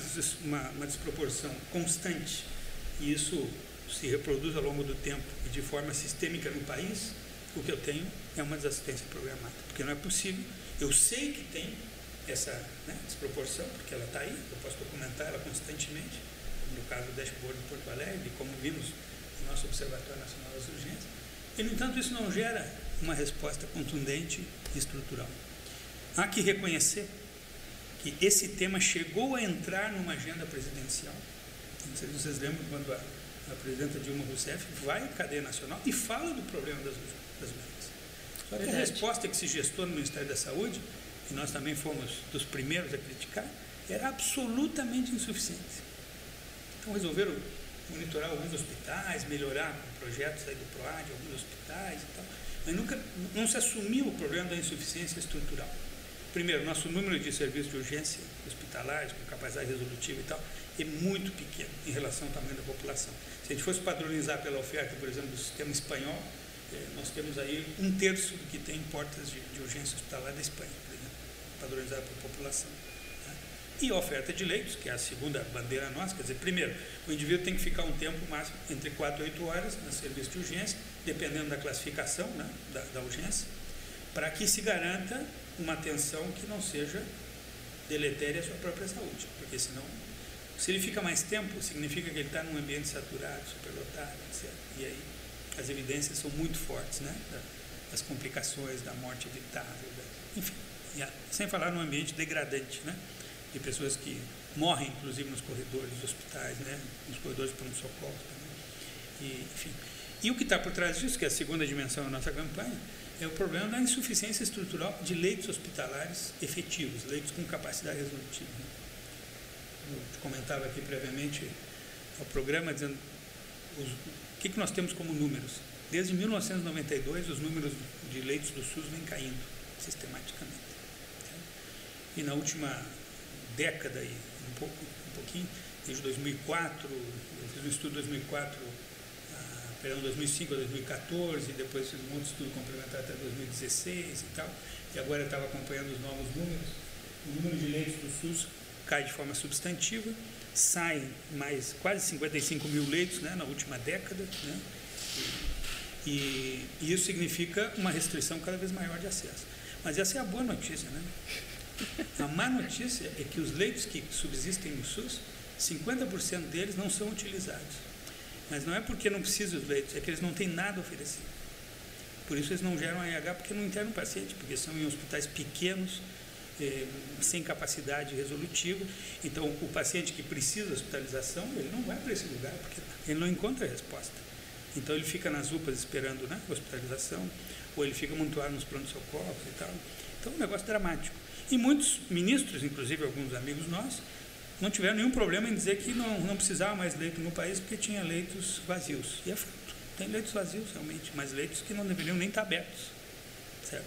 uma, uma desproporção constante e isso se reproduz ao longo do tempo e de forma sistêmica no país, o que eu tenho é uma desassistência programada. Porque não é possível. Eu sei que tem essa né, desproporção, porque ela está aí, eu posso documentar ela constantemente, no caso do dashboard de Porto Alegre, como vimos no nosso Observatório Nacional das Urgências. E, no entanto, isso não gera uma resposta contundente e estrutural. Há que reconhecer que esse tema chegou a entrar numa agenda presidencial. Não sei se vocês lembram quando a, a presidenta Dilma Rousseff vai à cadeia nacional e fala do problema das, das. Só que a resposta que se gestou no Ministério da Saúde e nós também fomos dos primeiros a criticar, era absolutamente insuficiente. Então resolveram monitorar alguns hospitais, melhorar projetos aí do PROAD, alguns hospitais e tal, mas nunca não se assumiu o problema da insuficiência estrutural. Primeiro, nosso número de serviços de urgência hospitalares, com capacidade resolutiva e tal, é muito pequeno em relação ao tamanho da população. Se a gente fosse padronizar pela oferta, por exemplo, do sistema espanhol, eh, nós temos aí um terço do que tem portas de, de urgência hospitalar da Espanha padronizada por população. Né? E a oferta de leitos, que é a segunda bandeira nossa, quer dizer, primeiro, o indivíduo tem que ficar um tempo máximo entre 4 e 8 horas no serviço de urgência, dependendo da classificação né, da, da urgência, para que se garanta uma atenção que não seja deletéria à sua própria saúde, porque senão, se ele fica mais tempo, significa que ele está num ambiente saturado, superlotado, etc. E aí as evidências são muito fortes, né? Das complicações, da morte evitável, da, enfim sem falar no ambiente degradante, né? De pessoas que morrem, inclusive, nos corredores dos hospitais, né? Nos corredores de pronto-socorro também. E, enfim. E o que está por trás disso, que é a segunda dimensão da nossa campanha, é o problema da insuficiência estrutural de leitos hospitalares efetivos, leitos com capacidade resolutiva. Né? Comentava aqui previamente ao programa dizendo os, o que, que nós temos como números. Desde 1992, os números de leitos do SUS vêm caindo sistematicamente. E na última década, e um, pouco, um pouquinho, desde 2004, eu fiz um estudo 2004, ah, perdão, 2005 a 2014, depois fiz um outro estudo complementar até 2016 e tal, e agora eu estava acompanhando os novos números. O número de leitos do SUS cai de forma substantiva, saem mais quase 55 mil leitos né, na última década, né, e, e isso significa uma restrição cada vez maior de acesso. Mas essa é a boa notícia, né? A má notícia é que os leitos que subsistem no SUS, 50% deles não são utilizados. Mas não é porque não precisam dos leitos, é que eles não têm nada oferecido. Por isso eles não geram AIH, porque não internam paciente, porque são em hospitais pequenos, sem capacidade resolutiva. Então, o paciente que precisa hospitalização, ele não vai para esse lugar, porque ele não encontra a resposta. Então, ele fica nas UPAs esperando né, hospitalização, ou ele fica amontoado nos pronto-socorros e tal. Então, é um negócio dramático. E muitos ministros, inclusive alguns amigos nossos, não tiveram nenhum problema em dizer que não, não precisava mais leito no país porque tinha leitos vazios. E é fato. Tem leitos vazios realmente, mas leitos que não deveriam nem estar abertos. Certo?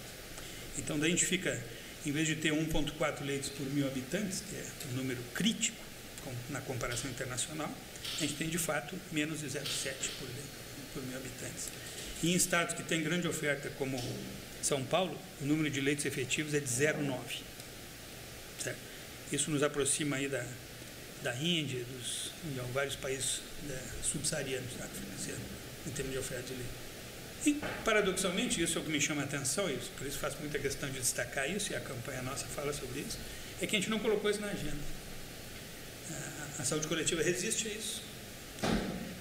Então daí a gente fica, em vez de ter 1,4 leitos por mil habitantes, que é um número crítico na comparação internacional, a gente tem de fato menos de 0,7 por, por mil habitantes. E em estados que têm grande oferta, como São Paulo, o número de leitos efetivos é de 0,9. Certo? Isso nos aproxima aí da, da Índia, dos, de vários países né, subsaarianos, tá? em termos de oferta de leite. E, paradoxalmente, isso é o que me chama a atenção, isso, por isso faço muita questão de destacar isso, e a campanha nossa fala sobre isso, é que a gente não colocou isso na agenda. A, a saúde coletiva resiste a isso.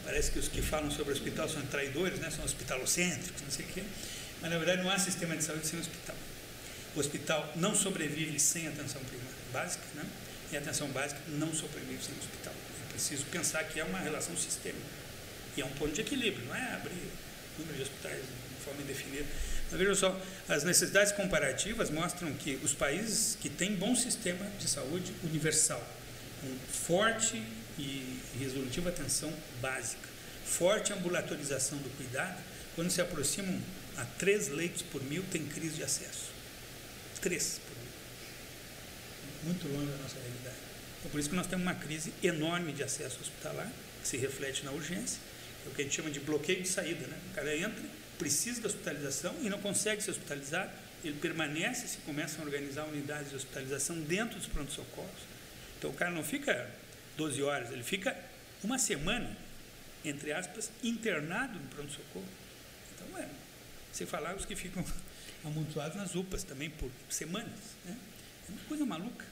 Parece que os que falam sobre hospital são traidores, né? são hospitalocêntricos, não sei o quê. Mas, na verdade, não há sistema de saúde sem hospital. O hospital não sobrevive sem atenção primária básica, né? e a atenção básica não sobrevive sem hospital. É preciso pensar que é uma relação sistêmica. E é um ponto de equilíbrio, não é abrir número de hospitais de forma indefinida. Mas veja só, as necessidades comparativas mostram que os países que têm bom sistema de saúde universal, com forte e resolutiva atenção básica, forte ambulatorização do cuidado, quando se aproximam a três leitos por mil, tem crise de acesso. Três por mil. Muito longe da nossa realidade. É por isso que nós temos uma crise enorme de acesso hospitalar, que se reflete na urgência, é o que a gente chama de bloqueio de saída. Né? O cara entra, precisa da hospitalização e não consegue se hospitalizar, ele permanece, se começam a organizar unidades de hospitalização dentro dos pronto-socorros. Então o cara não fica 12 horas, ele fica uma semana, entre aspas, internado no pronto-socorro. Então é, sem falar os que ficam amontoados nas UPAs também por semanas. Né? É uma coisa maluca.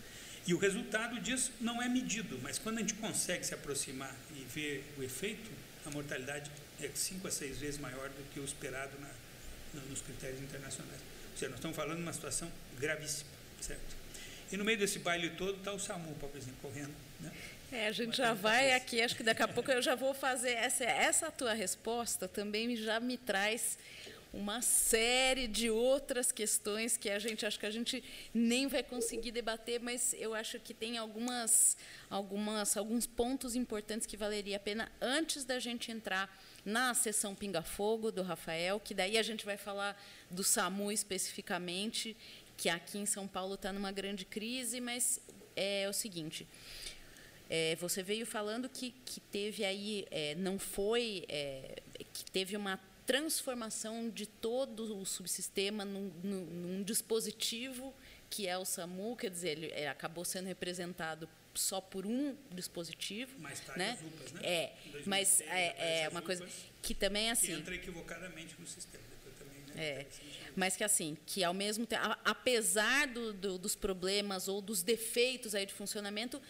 E o resultado disso não é medido, mas quando a gente consegue se aproximar e ver o efeito, a mortalidade é cinco a seis vezes maior do que o esperado na, nos critérios internacionais. Ou seja, nós estamos falando de uma situação gravíssima, certo? E no meio desse baile todo está o SAMU, pobrezinho, correndo. Né? É, a gente já vai aqui, acho que daqui a pouco eu já vou fazer essa, essa tua resposta também já me traz uma série de outras questões que a gente acho que a gente nem vai conseguir debater, mas eu acho que tem algumas, algumas, alguns pontos importantes que valeria a pena antes da gente entrar na sessão Pinga Fogo do Rafael, que daí a gente vai falar do SAMU especificamente, que aqui em São Paulo está numa grande crise, mas é o seguinte. É, você veio falando que, que teve aí, é, não foi, é, que teve uma transformação de todo o subsistema num, num, num, dispositivo que é o SAMU, quer dizer, ele é, acabou sendo representado só por um dispositivo, mais tarde né? as UPAs, né? É, mas é, é uma coisa que também é assim. Que entra equivocadamente no sistema. Também, né? É, mas que assim, que ao mesmo tempo, apesar do, do, dos problemas ou dos defeitos aí de funcionamento,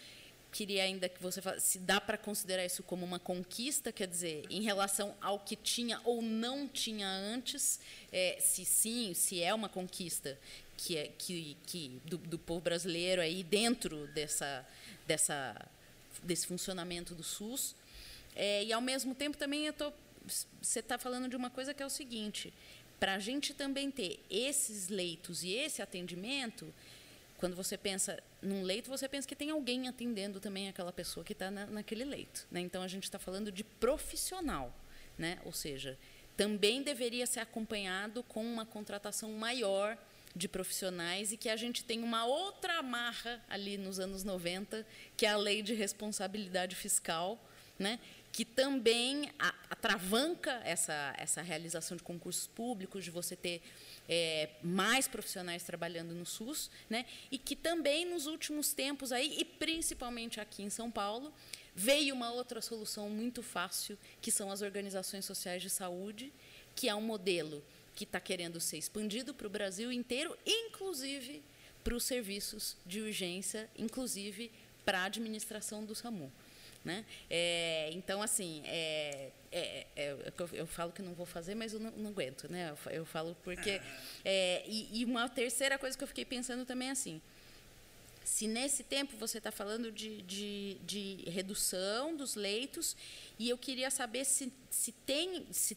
queria ainda que você falasse se dá para considerar isso como uma conquista, quer dizer, em relação ao que tinha ou não tinha antes, é, se sim, se é uma conquista que é que, que do, do povo brasileiro aí dentro dessa dessa desse funcionamento do SUS, é, e ao mesmo tempo também eu tô você está falando de uma coisa que é o seguinte, para a gente também ter esses leitos e esse atendimento, quando você pensa num leito, você pensa que tem alguém atendendo também aquela pessoa que está na, naquele leito. Né? Então, a gente está falando de profissional. Né? Ou seja, também deveria ser acompanhado com uma contratação maior de profissionais e que a gente tem uma outra amarra ali nos anos 90, que é a lei de responsabilidade fiscal, né? que também atravanca essa, essa realização de concursos públicos, de você ter é, mais profissionais trabalhando no SUS, né? e que também nos últimos tempos aí, e principalmente aqui em São Paulo, veio uma outra solução muito fácil, que são as organizações sociais de saúde, que é um modelo que está querendo ser expandido para o Brasil inteiro, inclusive para os serviços de urgência, inclusive para a administração do SAMU. Né? É, então, assim, é, é, é eu, eu, falo que não vou fazer, mas eu não, não aguento. Né? Eu, eu falo porque. É, e, e, uma terceira coisa que eu fiquei pensando também é assim. Se nesse tempo você está falando de, de, de, redução dos leitos, e eu queria saber se, se tem, se,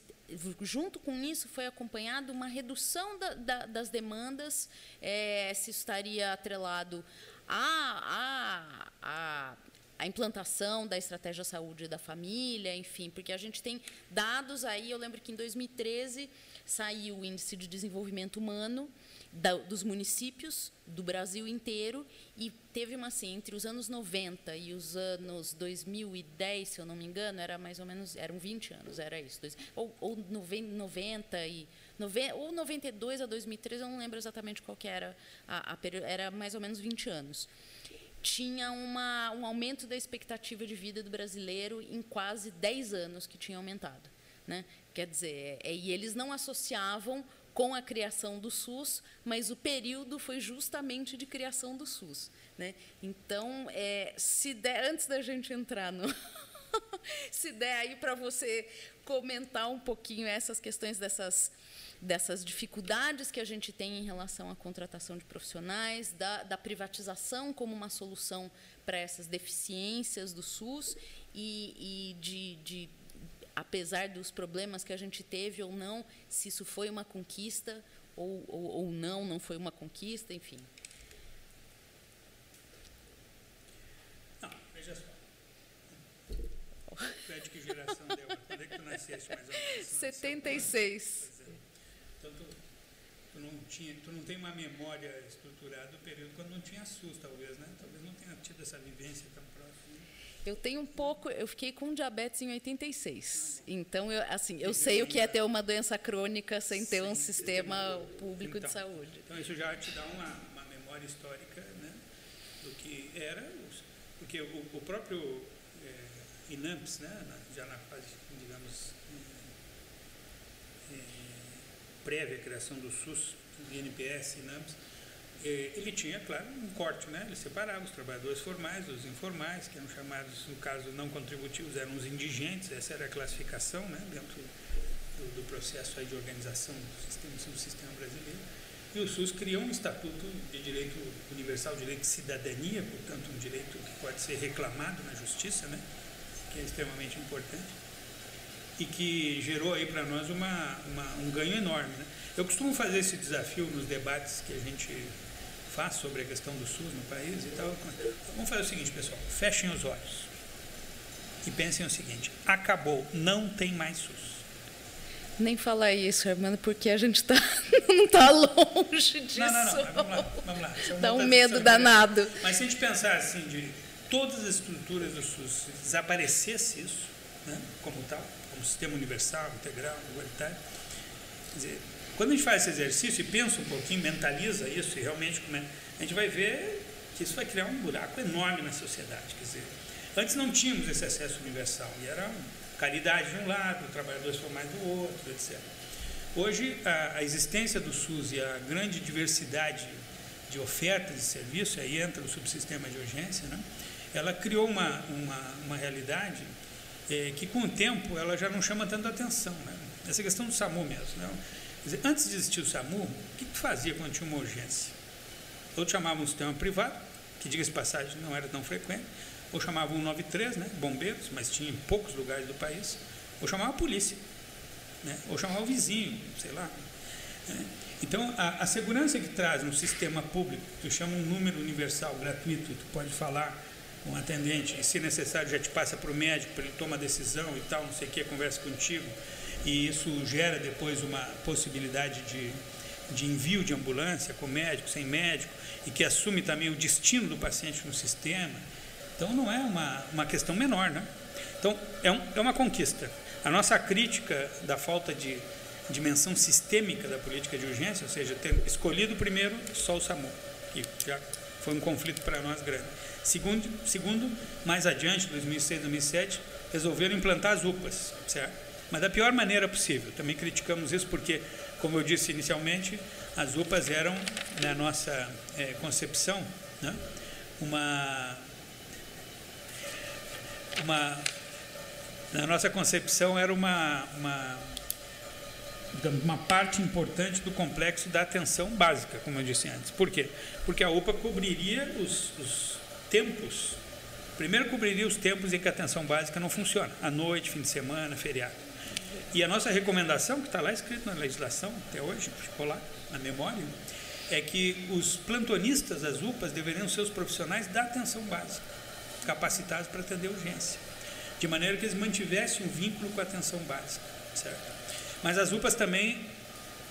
junto com isso, foi acompanhado uma redução da, da, das demandas, é, se estaria atrelado a, a, a a implantação da estratégia saúde da família, enfim, porque a gente tem dados aí, eu lembro que em 2013 saiu o índice de desenvolvimento humano da, dos municípios do Brasil inteiro e teve uma assim, entre os anos 90 e os anos 2010, se eu não me engano, era mais ou menos, eram 20 anos, era isso, dois, ou, ou 90 e ou 92 a 2013, eu não lembro exatamente qual que era a, a era mais ou menos 20 anos tinha uma, um aumento da expectativa de vida do brasileiro em quase 10 anos que tinha aumentado. Né? Quer dizer, é, e eles não associavam com a criação do SUS, mas o período foi justamente de criação do SUS. Né? Então, é, se der, antes da gente entrar no. se der aí para você comentar um pouquinho essas questões dessas dessas dificuldades que a gente tem em relação à contratação de profissionais, da, da privatização como uma solução para essas deficiências do SUS e, e de, de, apesar dos problemas que a gente teve ou não, se isso foi uma conquista ou, ou, ou não, não foi uma conquista, enfim. Não, veja só. Pede que geração deu? Quando é que tu nasceste mais ou menos? 76. Então, tu, tu, não tinha, tu não tem uma memória estruturada do período quando não tinha SUS, talvez, né? Talvez não tenha tido essa vivência tão próxima. Eu tenho um pouco, eu fiquei com diabetes em 86. Então, eu, assim, eu sei o que é ter uma doença crônica sem ter um sistema público então, de saúde. Então, isso já te dá uma, uma memória histórica né, do que era, porque o, o próprio é, INAMPS, né, já na fase, digamos, é, é, prévia à criação do SUS, INPS, INAMPS, é, ele tinha, claro, um corte, né? Ele separava os trabalhadores formais dos informais, que eram chamados, no caso, não contributivos, eram os indigentes, essa era a classificação, né? Dentro do, do processo de organização do sistema, do sistema brasileiro. E o SUS criou um estatuto de direito universal, direito de cidadania, portanto, um direito que pode ser reclamado na justiça, né? Que é extremamente importante e que gerou aí para nós uma, uma, um ganho enorme, né? Eu costumo fazer esse desafio nos debates que a gente faz sobre a questão do SUS no país e tal. Vamos fazer o seguinte, pessoal: fechem os olhos e pensem o seguinte: acabou, não tem mais SUS. Nem falar isso, Armando, porque a gente está não está longe disso. Não, não, não. Vamos lá, vamos lá. É Dá um medo danado. Mas se a gente pensar assim, de todas as estruturas do SUS, desaparecesse isso, né, como tal, como sistema universal, integral, igualitário, quer dizer, quando a gente faz esse exercício e pensa um pouquinho, mentaliza isso e realmente come, a gente vai ver que isso vai criar um buraco enorme na sociedade. Quer dizer, antes não tínhamos esse acesso universal e era caridade de um lado, trabalhadores formais do outro, etc. Hoje, a, a, existência do SUS e a grande diversidade de ofertas de serviço, aí entra o subsistema de urgência, né? ela criou uma, uma, uma realidade é, que, com o tempo, ela já não chama tanta atenção. Né? Essa questão do SAMU mesmo. Né? Dizer, antes de existir o SAMU, o que, que fazia quando tinha uma urgência? Ou chamavam um sistema privado, que diga-se passagem não era tão frequente, ou chamavam 193, né, bombeiros, mas tinha em poucos lugares do país, ou chamava a polícia, né, ou chamava o vizinho, sei lá. Né. Então, a, a, segurança que traz no sistema público, tu chama um número universal, gratuito, tu pode falar o atendente, e se necessário já te passa para o médico, para ele tomar decisão e tal, não sei o que, conversa contigo, e isso gera depois uma possibilidade de, de envio de ambulância com médico, sem médico, e que assume também o destino do paciente no sistema. Então não é uma, uma questão menor, né? Então é, um, é uma conquista. A nossa crítica da falta de dimensão sistêmica da política de urgência, ou seja, ter escolhido primeiro só o SAMU, que já foi um conflito para nós grande. Segundo, segundo mais adiante, 2006, 2007, resolveram implantar as UPAs, certo? mas da pior maneira possível. Também criticamos isso porque, como eu disse inicialmente, as UPAs eram, na nossa é, concepção, né, uma, uma. Na nossa concepção, era uma, uma, uma parte importante do complexo da atenção básica, como eu disse antes. Por quê? Porque a UPA cobriria os, os tempos Primeiro, cobriria os tempos em que a atenção básica não funciona, à noite, fim de semana, feriado. E a nossa recomendação, que está lá escrito na legislação até hoje, ficou lá na memória, é que os plantonistas das UPAs deveriam ser os profissionais da atenção básica, capacitados para atender urgência, de maneira que eles mantivessem um vínculo com a atenção básica, certo? Mas as UPAs também,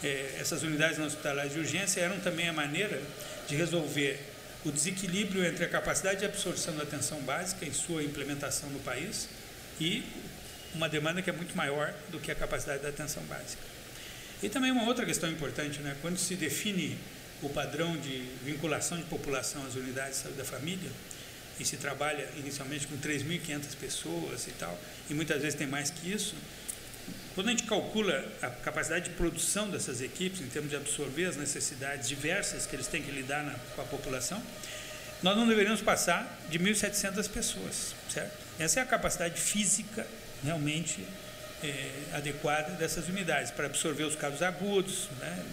é, essas unidades hospitalares de urgência, eram também a maneira de resolver o desequilíbrio entre a capacidade de absorção da atenção básica em sua implementação no país e uma demanda que é muito maior do que a capacidade da atenção básica. E também uma outra questão importante, né? quando se define o padrão de vinculação de população às unidades de saúde da família, e se trabalha inicialmente com 3.500 pessoas e tal, e muitas vezes tem mais que isso, quando a gente calcula a capacidade de produção dessas equipes, em termos de absorver as necessidades diversas que eles têm que lidar na, com a população, nós não deveríamos passar de 1.700 pessoas, certo? Essa é a capacidade física realmente é, adequada dessas unidades para absorver os casos agudos, né?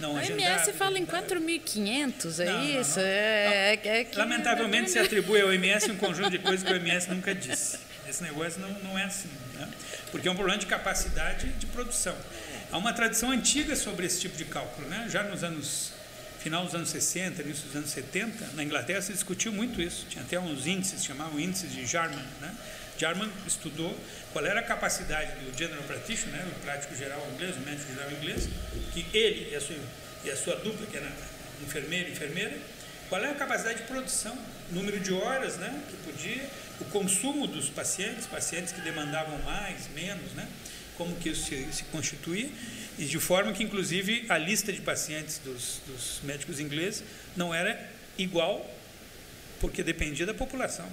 Não a OMS fala em 4.500, é não, isso? Não, não. É, é, é Lamentavelmente se atribui ao OMS um conjunto de coisas que o OMS nunca disse. Esse negócio não, não é assim? Porque é um problema de capacidade de produção. Há uma tradição antiga sobre esse tipo de cálculo, né? já nos anos final dos anos 60, início dos anos 70, na Inglaterra se discutiu muito isso. Tinha até uns índices, chamavam índices de Jarman, né? Jarman estudou qual era a capacidade do general practitioner, né, o prático geral inglês, o médico geral inglês, que ele e a sua, e a sua dupla, que era enfermeiro e enfermeira, qual é a capacidade de produção, número de horas né, que podia, o consumo dos pacientes, pacientes que demandavam mais, menos, né, como que isso se, se constituía, e de forma que, inclusive, a lista de pacientes dos, dos médicos ingleses não era igual, porque dependia da população.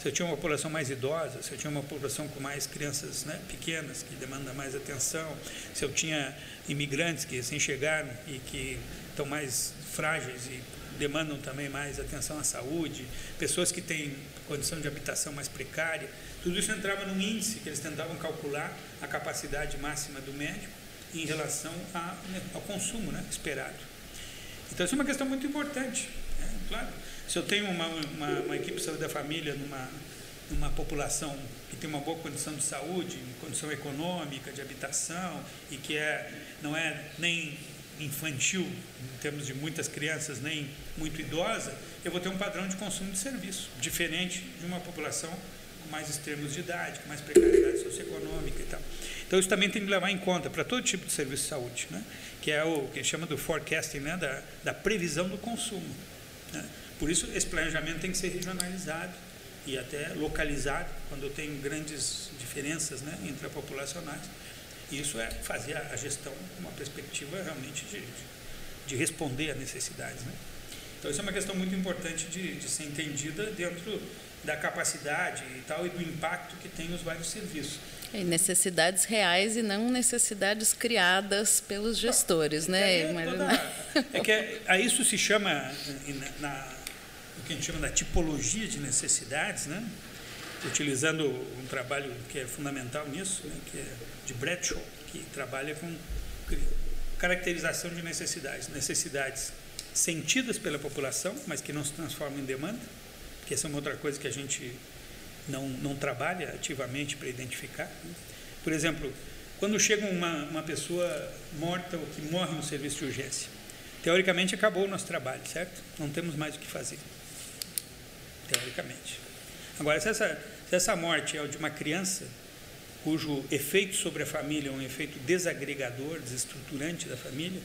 Se eu tinha uma população mais idosa, se eu tinha uma população com mais crianças né, pequenas que demandam mais atenção, se eu tinha imigrantes que assim chegaram e que estão mais frágeis e demandam também mais atenção à saúde, pessoas que têm condição de habitação mais precária, tudo isso entrava num índice que eles tentavam calcular a capacidade máxima do médico em relação a, né, ao consumo né, esperado. Então, isso é uma questão muito importante. Né? Claro, se eu tenho uma, uma, uma equipe de saúde da família numa, numa população que tem uma boa condição de saúde, condição econômica, de habitação, e que é, não é nem infantil, em termos de muitas crianças, nem muito idosa, eu vou ter um padrão de consumo de serviço, diferente de uma população com mais extremos de idade, com mais precariedade socioeconômica e tal. Então, isso também tem que levar em conta para todo tipo de serviço de saúde, né? que é o que chama do forecasting, né? da, da previsão do consumo. Né? Por isso, esse planejamento tem que ser regionalizado e até localizado, quando tem grandes diferenças né, intrapopulacionais. Isso é fazer a gestão com uma perspectiva realmente de, de responder a necessidades. Né? Então, isso é uma questão muito importante de, de ser entendida dentro da capacidade e tal e do impacto que tem os vários serviços. E necessidades reais e não necessidades criadas pelos gestores, né? É, toda, é que é, a isso se chama na, o que a gente chama da tipologia de necessidades, né? utilizando um trabalho que é fundamental nisso, né? que é de Bradshaw, que trabalha com caracterização de necessidades, necessidades sentidas pela população, mas que não se transformam em demanda, que essa é uma outra coisa que a gente não, não trabalha ativamente para identificar. Por exemplo, quando chega uma, uma pessoa morta ou que morre no serviço de urgência, teoricamente acabou o nosso trabalho, certo? Não temos mais o que fazer teoricamente. Agora, se essa, se essa morte é de uma criança, cujo efeito sobre a família é um efeito desagregador, desestruturante da família,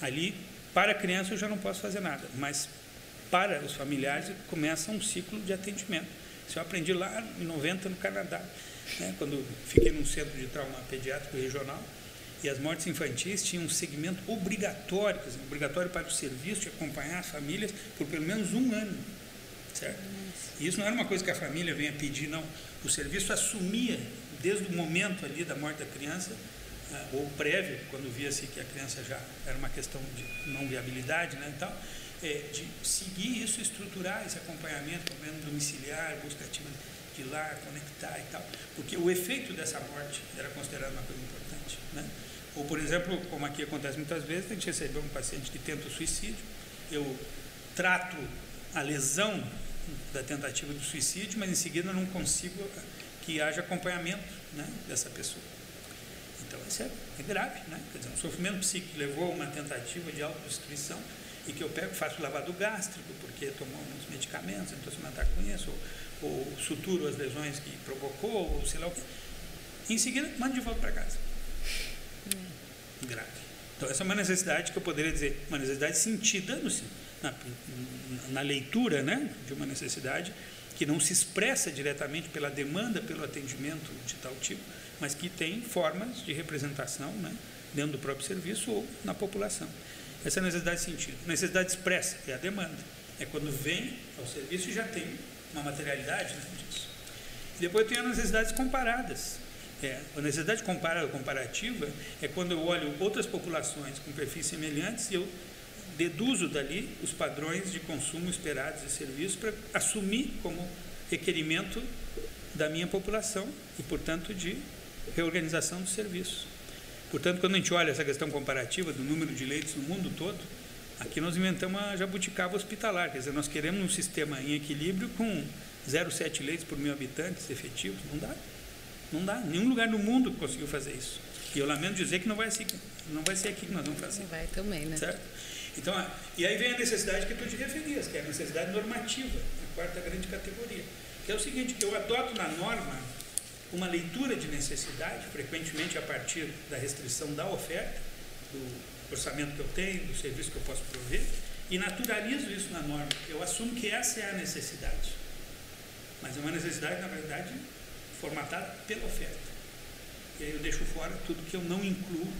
ali, para a criança eu já não posso fazer nada, mas para os familiares começa um ciclo de atendimento. Isso eu aprendi lá em 90 no Canadá, né, quando fiquei num centro de trauma pediátrico regional, e as mortes infantis tinham um segmento obrigatório, dizer, obrigatório para o serviço de acompanhar as famílias por pelo menos um ano. Certo? E isso não era uma coisa que a família venha pedir, não. O serviço assumia, desde o momento ali da morte da criança, ah, ou prévio, quando via-se que a criança já era uma questão de não viabilidade né, e tal, é, de seguir isso, estruturar esse acompanhamento, acompanhamento domiciliar, busca ativa de lá, conectar e tal, porque o efeito dessa morte era considerado uma coisa importante. Né? Ou, por exemplo, como aqui acontece muitas vezes, a gente recebeu um paciente que tenta o suicídio, eu trato a lesão da tentativa de suicídio, mas em seguida não consigo que haja acompanhamento né, dessa pessoa. Então isso é, é grave, né? Quer dizer, um sofrimento psíquico levou a uma tentativa de autodestruição e que eu pego, faço lavado gástrico porque tomou uns medicamentos, então se matar com isso, ou, ou suturo as lesões que provocou, ou sei lá o quê. Em seguida, mando de volta para casa. Hum. Grave. Então, essa é uma necessidade que eu poderia dizer, uma necessidade sentida no, na, na leitura né, de uma necessidade que não se expressa diretamente pela demanda pelo atendimento de tal tipo, mas que tem formas de representação né, dentro do próprio serviço ou na população. Essa é a necessidade de sentido. Necessidade expressa é a demanda. É quando vem ao serviço e já tem uma materialidade né, disso. E depois tem as necessidades comparadas. É, a necessidade comparada, comparativa é quando eu olho outras populações com perfis semelhantes e eu deduzo dali os padrões de consumo esperados de serviços para assumir como requerimento da minha população e, portanto, de reorganização dos serviços. Portanto, quando a gente olha essa questão comparativa do número de leitos no mundo todo, aqui nós inventamos a jabuticaba hospitalar, quer dizer, nós queremos um sistema em equilíbrio com 0,7 leitos por mil habitantes efetivos, não dá. Não dá, nenhum lugar no mundo conseguiu fazer isso. E eu lamento dizer que não vai ser, não vai ser aqui que nós vamos fazer. Não vai também, né? Certo? Então, e aí vem a necessidade que tu te referias, que é a necessidade normativa, a quarta grande categoria, que é o seguinte, que eu adoto na norma uma leitura de necessidade, frequentemente a partir da restrição da oferta, do orçamento que eu tenho, do serviço que eu posso prover, e naturalizo isso na norma. Eu assumo que essa é a necessidade. Mas é uma necessidade, na verdade, formatada pela oferta. E aí eu deixo fora tudo que eu não incluo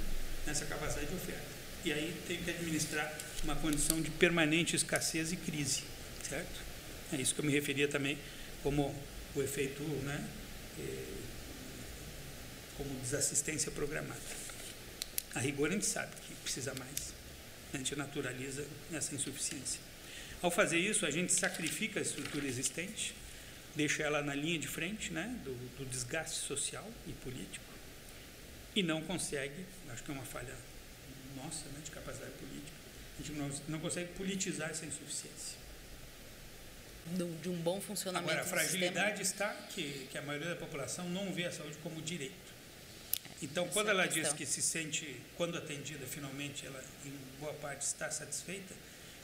nessa capacidade de oferta. E aí tenho que administrar uma condição de permanente escassez e crise, certo? É isso que eu me referia também como o efeito, né, eh, como desassistência programada. A rigor a gente sabe que precisa mais. A gente naturaliza essa insuficiência. Ao fazer isso, a gente sacrifica a estrutura existente, deixa ela na linha de frente né, do, do desgaste social e político, e não consegue, acho que é uma falha nossa né, de capacidade política, a gente não, não consegue politizar essa insuficiência. Do, de um bom funcionamento Agora, a fragilidade está que, que a maioria da população não vê a saúde como direito. Então, quando é ela diz que se sente, quando atendida, finalmente, ela em boa parte está satisfeita,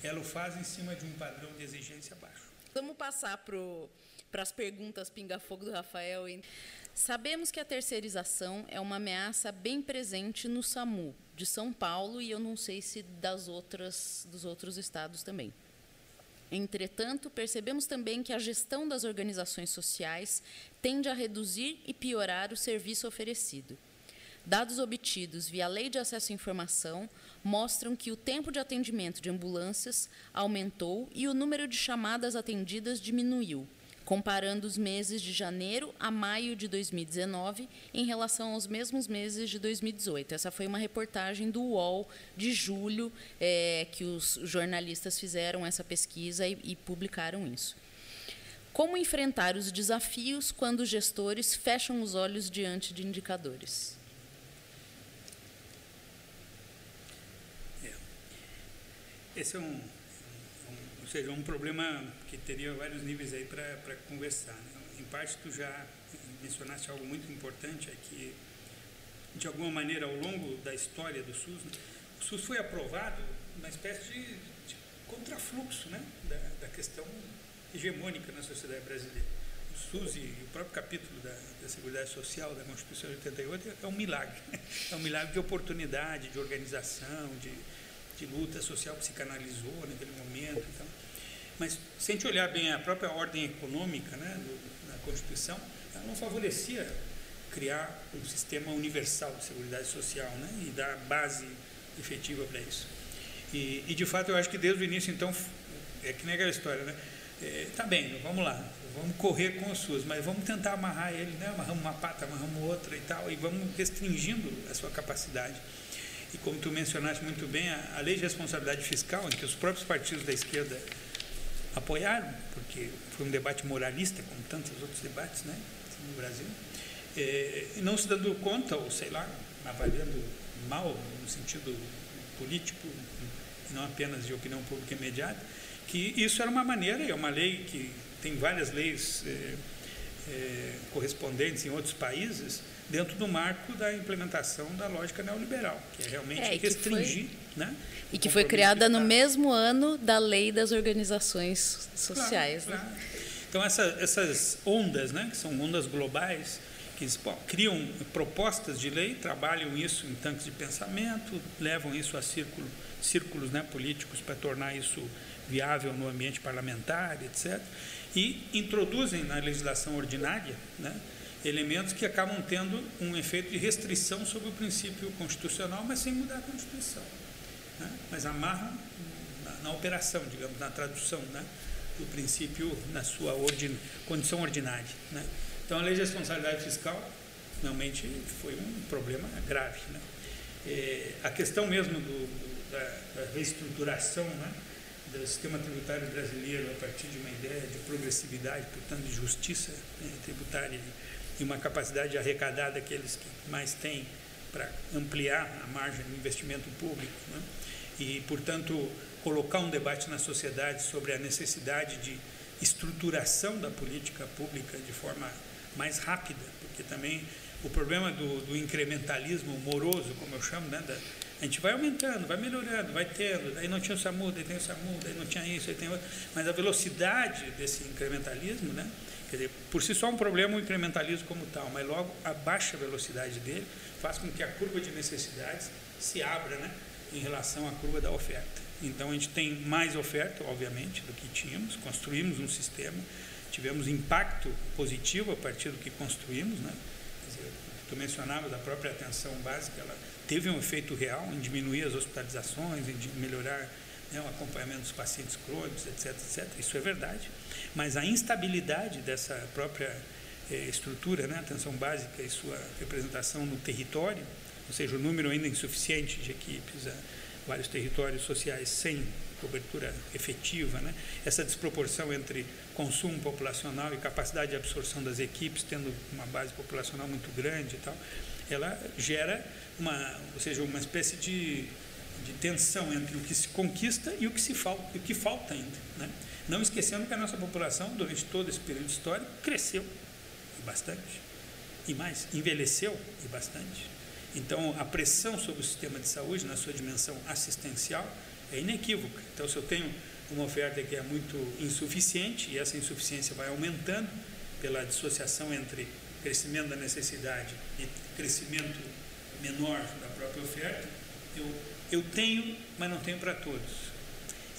ela o faz em cima de um padrão de exigência baixo. Vamos passar para as perguntas pinga-fogo do Rafael. Sabemos que a terceirização é uma ameaça bem presente no SAMU de São Paulo e eu não sei se das outras dos outros estados também. Entretanto, percebemos também que a gestão das organizações sociais tende a reduzir e piorar o serviço oferecido. Dados obtidos via Lei de Acesso à Informação mostram que o tempo de atendimento de ambulâncias aumentou e o número de chamadas atendidas diminuiu, comparando os meses de janeiro a maio de 2019 em relação aos mesmos meses de 2018. Essa foi uma reportagem do UOL de julho, é, que os jornalistas fizeram essa pesquisa e, e publicaram isso. Como enfrentar os desafios quando os gestores fecham os olhos diante de indicadores? Esse é um, um, ou seja, um problema que teria vários níveis aí para conversar. Né? Em parte, tu já mencionaste algo muito importante, é que, de alguma maneira, ao longo da história do SUS, né, o SUS foi aprovado uma espécie de, de contrafluxo né? da, da questão hegemônica na sociedade brasileira. O SUS e o próprio capítulo da, da Seguridade Social da Constituição de 88 é um milagre. É um milagre de oportunidade, de organização, de, de luta social que se canalizou naquele momento. Então. Mas, se a gente olhar bem a própria ordem econômica né, do, da Constituição, ela não favorecia criar um sistema universal de seguridade social né, e dar base efetiva para isso. E, e, de fato, eu acho que desde o início, então, é que nem aquela história, né? É, tá bem, vamos lá, vamos correr com os SUS, mas vamos tentar amarrar ele, né? Amarramos uma pata, amarramos outra e tal, e vamos restringindo a sua capacidade. E como tu mencionaste muito bem, a, a lei de responsabilidade fiscal, em que os próprios partidos da esquerda apoiaram, porque foi um debate moralista, como tantos outros debates né, no Brasil, é, não se dando conta, ou sei lá, avaliando mal, no sentido político, não apenas de opinião pública imediata, que isso era uma maneira, e é uma lei que tem várias leis é, é, correspondentes em outros países, dentro do marco da implementação da lógica neoliberal, que é realmente é, restringir. Foi, né, e que foi criada no mesmo ano da lei das organizações sociais. Claro, né? claro. Então, essa, essas ondas, né, que são ondas globais, que bom, criam propostas de lei, trabalham isso em tanques de pensamento, levam isso a círculo, círculos né, políticos para tornar isso viável no ambiente parlamentar, etc. E introduzem na legislação ordinária né, elementos que acabam tendo um efeito de restrição sobre o princípio constitucional, mas sem mudar a Constituição. Né? Mas amarram na, na, operação, digamos, na tradução né? do princípio na sua ordin, condição ordinária. Né? Então, a lei de responsabilidade fiscal realmente foi um problema grave. Né? É, a questão mesmo do, da, da, reestruturação né? do sistema tributário brasileiro a partir de uma ideia de progressividade, portanto, de justiça né, tributária e uma capacidade de arrecadar daqueles que mais têm para ampliar a margem do investimento público. Né? E, portanto, colocar um debate na sociedade sobre a necessidade de estruturação da política pública de forma mais rápida, porque também o problema do, do incrementalismo moroso, como eu chamo, né, da, a gente vai aumentando, vai melhorando, vai tendo, daí não tinha o SAMU, daí tem o SAMU, daí não tinha isso, daí tem outro, mas a velocidade desse incrementalismo, né, dizer, por si só um problema o incrementalismo como tal, mas logo a baixa velocidade dele faz com que a curva de necessidades se abra né, em relação à curva da oferta. Então a gente tem mais oferta, obviamente, do que tínhamos, construímos um sistema, tivemos impacto positivo a partir do que construímos, né? Dizer, tu mencionava da própria atenção básica, ela teve um efeito real em diminuir as hospitalizações, em melhorar né, o acompanhamento dos pacientes crônicos, etc, etc. Isso é verdade. Mas a instabilidade dessa própria eh, estrutura, né, atenção básica e sua representação no território, ou seja, o número ainda insuficiente de equipes, a, vários territórios sociais sem cobertura efetiva, né? essa desproporção entre consumo populacional e capacidade de absorção das equipes, tendo uma base populacional muito grande e tal, ela gera uma, ou seja, uma espécie de, de tensão entre o que se conquista e o que se falta, o que falta ainda, né? Não esquecendo que a nossa população durante todo esse período histórico cresceu e bastante, e mais envelheceu e bastante. Então, a pressão sobre o sistema de saúde, na sua dimensão assistencial, é inequívoca. Então, se eu tenho uma oferta que é muito insuficiente, e essa insuficiência vai aumentando pela dissociação entre crescimento da necessidade e crescimento menor da própria oferta, eu, eu tenho, mas não tenho para todos.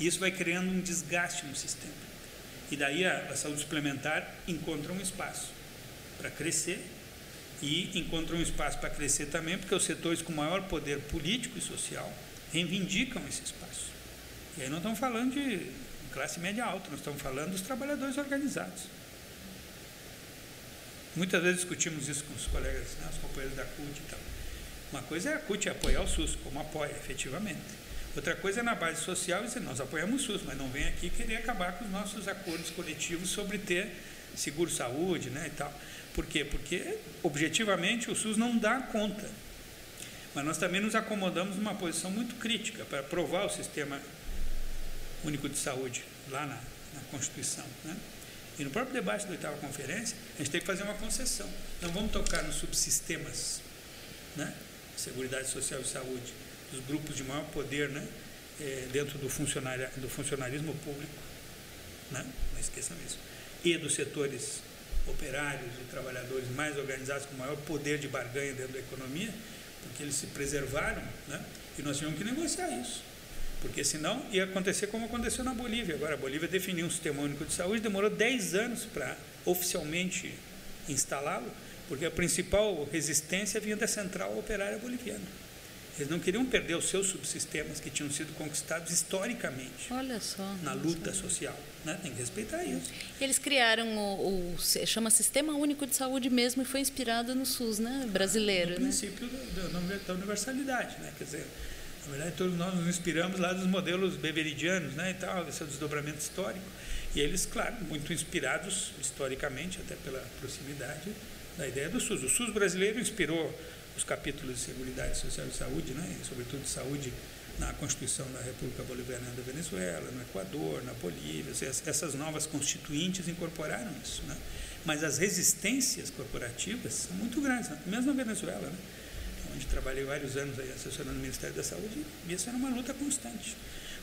E isso vai criando um desgaste no sistema. E daí a, a saúde suplementar encontra um espaço para crescer e encontram um espaço para crescer também, porque os setores com maior poder político e social reivindicam esse espaço. E aí não estamos falando de classe média alta, nós estamos falando dos trabalhadores organizados. Muitas vezes discutimos isso com os colegas, né, os companheiros da CUT e tal. Uma coisa é a CUT apoiar o SUS, como apoia, efetivamente. Outra coisa é na base social dizer, nós apoiamos o SUS, mas não vem aqui querer acabar com os nossos acordos coletivos sobre ter seguro-saúde né, e tal. Por quê? Porque, objetivamente, o SUS não dá conta. Mas nós também nos acomodamos numa posição muito crítica para aprovar o Sistema Único de Saúde, lá na, na Constituição. Né? E no próprio debate da oitava conferência, a gente tem que fazer uma concessão. Não vamos tocar nos subsistemas, né? Seguridade Social e Saúde, dos grupos de maior poder, né? É, dentro do, funcionário, do funcionarismo público, né? não esqueçam isso, e dos setores operários e trabalhadores mais organizados, com maior poder de barganha dentro da economia, porque eles se preservaram, né? e nós tínhamos que negociar isso. Porque senão ia acontecer como aconteceu na Bolívia. Agora, a Bolívia definiu um sistema único de saúde, demorou 10 anos para oficialmente instalá-lo, porque a principal resistência vinha da central operária boliviana. Eles não queriam perder os seus subsistemas que tinham sido conquistados historicamente. Olha só. Na luta social. Né? Tem que respeitar isso. Eles criaram o, o chama Sistema Único de Saúde mesmo e foi inspirado no SUS, né? Brasileiro. No né? princípio da, da universalidade, né? Quer dizer, na verdade, todos nós nos inspiramos lá dos modelos beberidianos, né, e tal, desse desdobramento histórico. E eles, claro, muito inspirados historicamente, até pela proximidade da ideia do SUS. O SUS brasileiro inspirou os capítulos de Seguridade Social e Saúde, né, sobretudo de saúde na Constituição da República Bolivariana da Venezuela, no Equador, na Bolívia, essas novas constituintes incorporaram isso, né? Mas as resistências corporativas são muito grandes, né? mesmo na Venezuela, né? onde trabalhei vários anos aí assessorando o Ministério da Saúde, e isso era uma luta constante.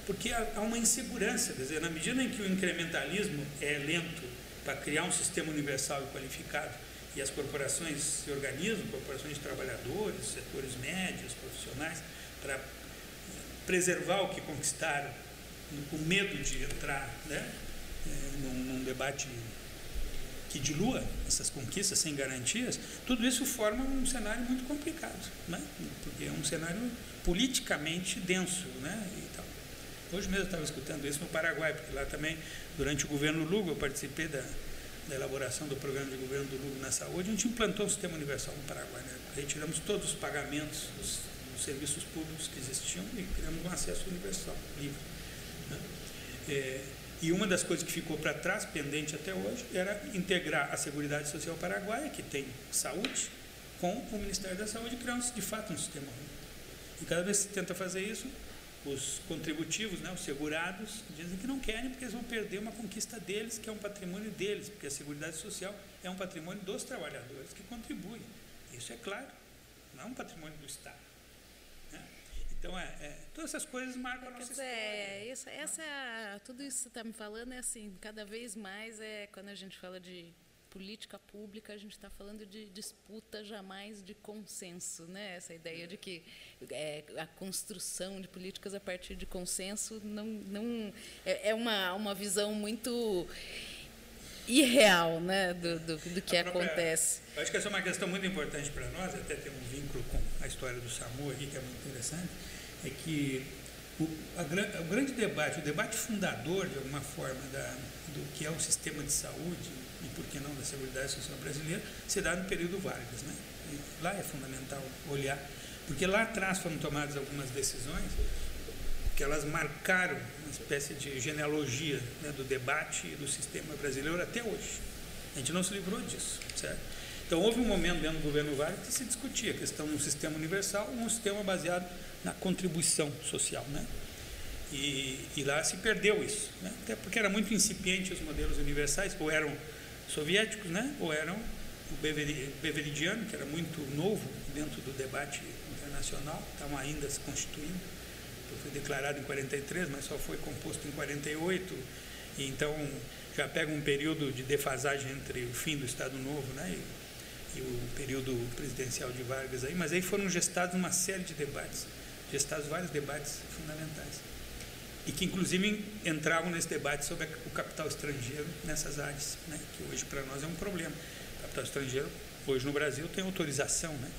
Porque há uma insegurança, quer dizer, na medida em que o incrementalismo é lento para criar um sistema universal e qualificado, e as corporações se organizam, corporações de trabalhadores, setores médios, profissionais, para preservar o que conquistaram, com medo de entrar né, eh, num, num debate que dilua essas conquistas sem garantias, tudo isso forma um cenário muito complicado, né? porque é um cenário politicamente denso. Né? E tal. Hoje mesmo eu estava escutando isso no Paraguai, porque lá também, durante o governo Lugo, eu participei da, da elaboração do programa de governo do Lugo na saúde, a gente implantou um sistema universal no Paraguai. Né? Retiramos todos os pagamentos dos, dos, serviços públicos que existiam e criamos um acesso universal, livre. Né? É, e uma das coisas que ficou para trás, pendente até hoje, era integrar a Seguridade Social Paraguaia, que tem saúde, com o Ministério da Saúde criar de fato um sistema único. E cada vez que se tenta fazer isso, os contributivos, né, os segurados, dizem que não querem porque eles vão perder uma conquista deles, que é um patrimônio deles, porque a Seguridade Social é um patrimônio dos trabalhadores que contribuem. Isso é claro, não é um patrimônio do Estado. Então, é, é, todas essas coisas marcam a nossa história. É, isso, essa, tudo isso que você está me falando é assim, cada vez mais é quando a gente fala de política pública, a gente está falando de disputa jamais de consenso, né? Essa ideia de que é, a construção de políticas a partir de consenso não, não é, é uma, uma visão muito irreal né, do, do, do que própria, acontece. Acho que essa é uma questão muito importante para nós, até tem um vínculo com a história do SAMU aqui, que é muito interessante, é que o, a, o grande debate, o debate fundador, de alguma forma, da, do que é o sistema de saúde e, por que não, da Seguridade Social brasileira, se dá no período Vargas. Né? Lá é fundamental olhar, porque lá atrás foram tomadas algumas decisões que elas marcaram uma espécie de genealogia né, do debate do sistema brasileiro até hoje. A gente não se livrou disso, certo? Então, houve um momento dentro do governo Vargas que se discutia a questão de um sistema universal ou um sistema baseado na contribuição social, né? E, e, lá se perdeu isso, né? até porque era muito incipiente os modelos universais, ou eram soviéticos, né? ou eram o beveridiano, que era muito novo dentro do debate internacional, estavam ainda se constituindo foi declarado em 43, mas só foi composto em 48, e então já pega um período de defasagem entre o fim do Estado Novo né, e, e o período presidencial de Vargas aí, mas aí foram gestados uma série de debates, gestados vários debates fundamentais e que inclusive entravam nesse debate sobre o capital estrangeiro nessas áreas, né, que hoje para nós é um problema. O capital estrangeiro hoje no Brasil tem autorização, né,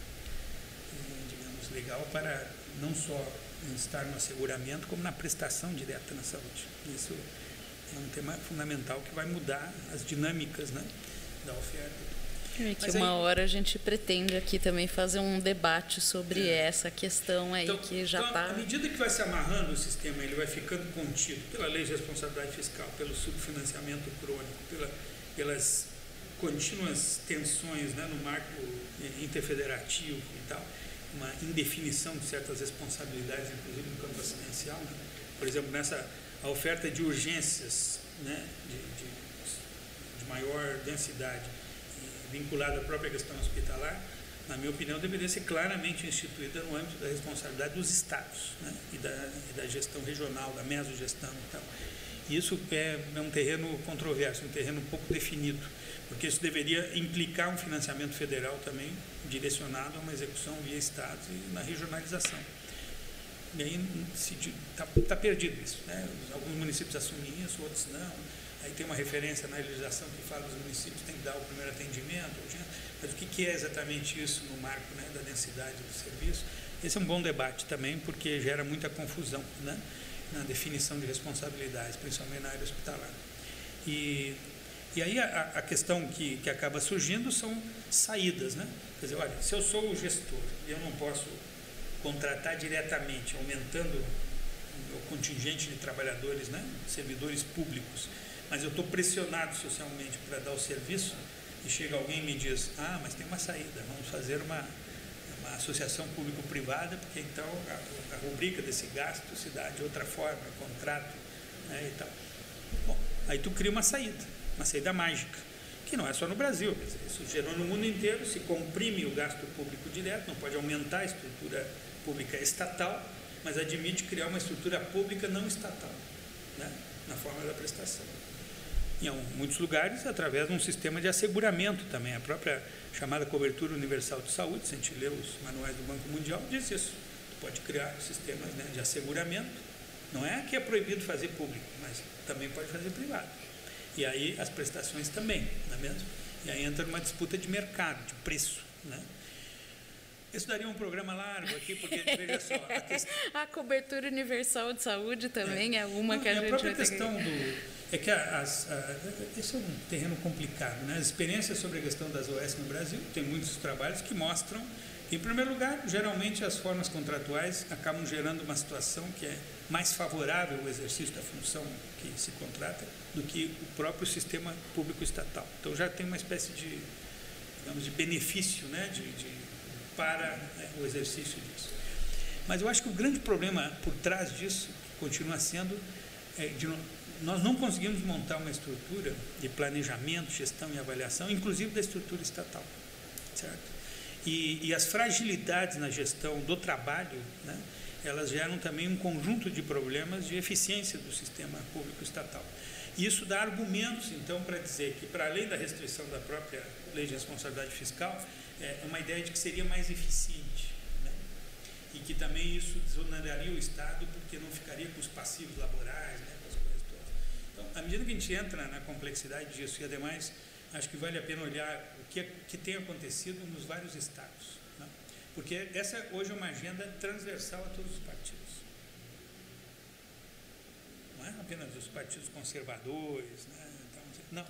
digamos legal para não só estar no asseguramento como na prestação direta na saúde. Isso é um tema fundamental que vai mudar as dinâmicas né, da oferta. É que Mas uma aí, hora a gente pretende aqui também fazer um debate sobre é. essa questão aí então, que já está. Então, à medida que vai se amarrando o sistema, ele vai ficando contido pela lei de responsabilidade fiscal, pelo subfinanciamento crônico, pela, pelas contínuas tensões né, no marco interfederativo e tal uma indefinição de certas responsabilidades, inclusive no campo assistencial. Né? Por exemplo, nessa a oferta de urgências né, de, de, de maior densidade vinculada à própria questão hospitalar, na minha opinião, deveria ser claramente instituída no âmbito da responsabilidade dos estados né, e, da, e da gestão regional, da mesogestão e tal. Isso é, é um terreno controverso, um terreno pouco definido, porque isso deveria implicar um financiamento federal também direcionado a uma execução via estados e na regionalização. E aí está tá perdido isso. Né? Alguns municípios assumem isso, outros não. Aí tem uma referência na legislação que fala que os municípios têm que dar o primeiro atendimento, mas o que é exatamente isso no marco né, da densidade do serviço? Esse é um bom debate também, porque gera muita confusão. Né? na definição de responsabilidades, principalmente na área hospitalar. E, e aí a, a questão que, que acaba surgindo são saídas, né? Quer dizer, olha, se eu sou o gestor e eu não posso contratar diretamente, aumentando o contingente de trabalhadores, né, servidores públicos, mas eu estou pressionado socialmente para dar o serviço, e chega alguém e me diz, ah, mas tem uma saída, vamos fazer uma, uma associação público-privada, porque então a, a, rubrica desse gasto se dá de outra forma, contrato né, e tal. Bom, aí tu cria uma saída, uma saída mágica, que não é só no Brasil, isso gerou no mundo inteiro, se comprime o gasto público direto, não pode aumentar a estrutura pública estatal, mas admite criar uma estrutura pública não estatal, né, na forma da prestação em muitos lugares através de um sistema de asseguramento também. A própria chamada cobertura universal de saúde, se a gente lê os manuais do Banco Mundial, diz isso. Tu pode criar sistemas né, de asseguramento. Não é que é proibido fazer público, mas também pode fazer privado. E aí as prestações também, não é mesmo? E aí entra uma disputa de mercado, de preço, né? Isso daria um programa largo aqui, porque veja só. A, questão... a cobertura universal de saúde também é, é uma Não, que a, a gente. A própria questão que... do. É que as, a, esse é um terreno complicado. Né? As experiências sobre a questão das OS no Brasil, tem muitos trabalhos que mostram, em primeiro lugar, geralmente as formas contratuais acabam gerando uma situação que é mais favorável ao exercício da função que se contrata do que o próprio sistema público estatal. Então já tem uma espécie de, digamos, de benefício né? de, de para né, o exercício disso. Mas eu acho que o grande problema por trás disso continua sendo é, de, nós não conseguimos montar uma estrutura de planejamento, gestão e avaliação, inclusive da estrutura estatal, certo? E, e as fragilidades na gestão do trabalho, né, elas geram também um conjunto de problemas de eficiência do sistema público estatal. Isso dá argumentos, então, para dizer que, para além da restrição da própria lei de responsabilidade fiscal, é uma ideia de que seria mais eficiente. Né? E que também isso desoneraria o Estado, porque não ficaria com os passivos laborais, né? com as coisas todas. Então, à medida que a gente entra na complexidade disso, e ademais, acho que vale a pena olhar o que, que tem acontecido nos vários Estados. Né? Porque essa hoje é uma agenda transversal a todos os partidos não é apenas os partidos conservadores, né? Então, não.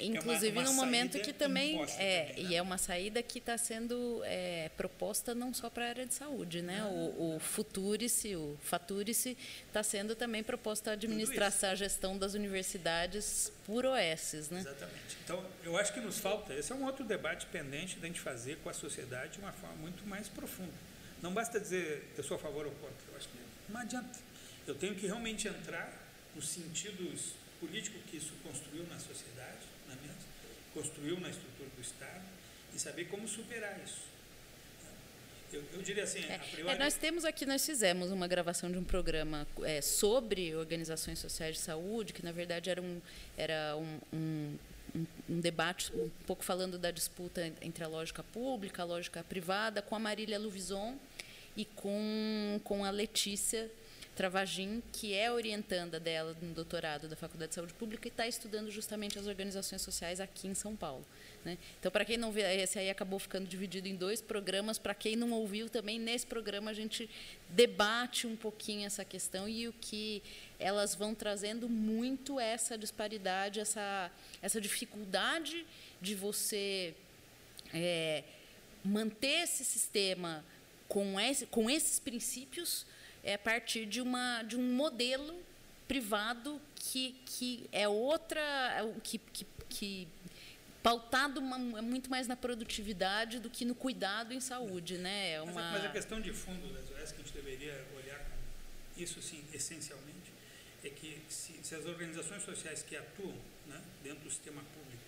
Inclusive é uma, uma num momento que também é também, né? e é uma saída que está sendo é, proposta não só para a área de saúde, né? Ah. O, o Futurice, o Faturice está sendo também proposta a administração, a gestão das universidades por OS, né? Exatamente. Então, eu acho que nos falta, esse é um outro debate pendente da gente fazer com a sociedade de uma forma muito mais profunda. Não basta dizer eu sou a favor ou contra, eu acho que não adianta. Eu tenho que realmente entrar nos sentidos políticos que isso construiu na sociedade, construiu na estrutura do Estado, e saber como superar isso. Eu, eu diria assim, é, priori... é, nós temos aqui, nós fizemos uma gravação de um programa é, sobre organizações sociais de saúde, que na verdade era um, era um, um, um, debate um pouco falando da disputa entre a lógica pública, a lógica privada, com a Marília Luvison e com, com a Letícia Travagin, que é orientanda dela no doutorado da Faculdade de Saúde Pública e está estudando justamente as organizações sociais aqui em São Paulo. Né? Então, para quem não vê, esse aí acabou ficando dividido em dois programas. Para quem não ouviu também, nesse programa a gente debate um pouquinho essa questão e o que elas vão trazendo muito essa disparidade, essa, essa dificuldade de você é, manter esse sistema com, esse, com esses princípios é a partir de, uma, de um modelo privado que, que é outra, é que, que, que pautado uma, é muito mais na produtividade do que no cuidado em saúde, né? É uma... mas, a, mas a questão de fundo das OS que a gente deveria olhar isso sim, essencialmente, é que se, se as organizações sociais que atuam né, dentro do sistema público,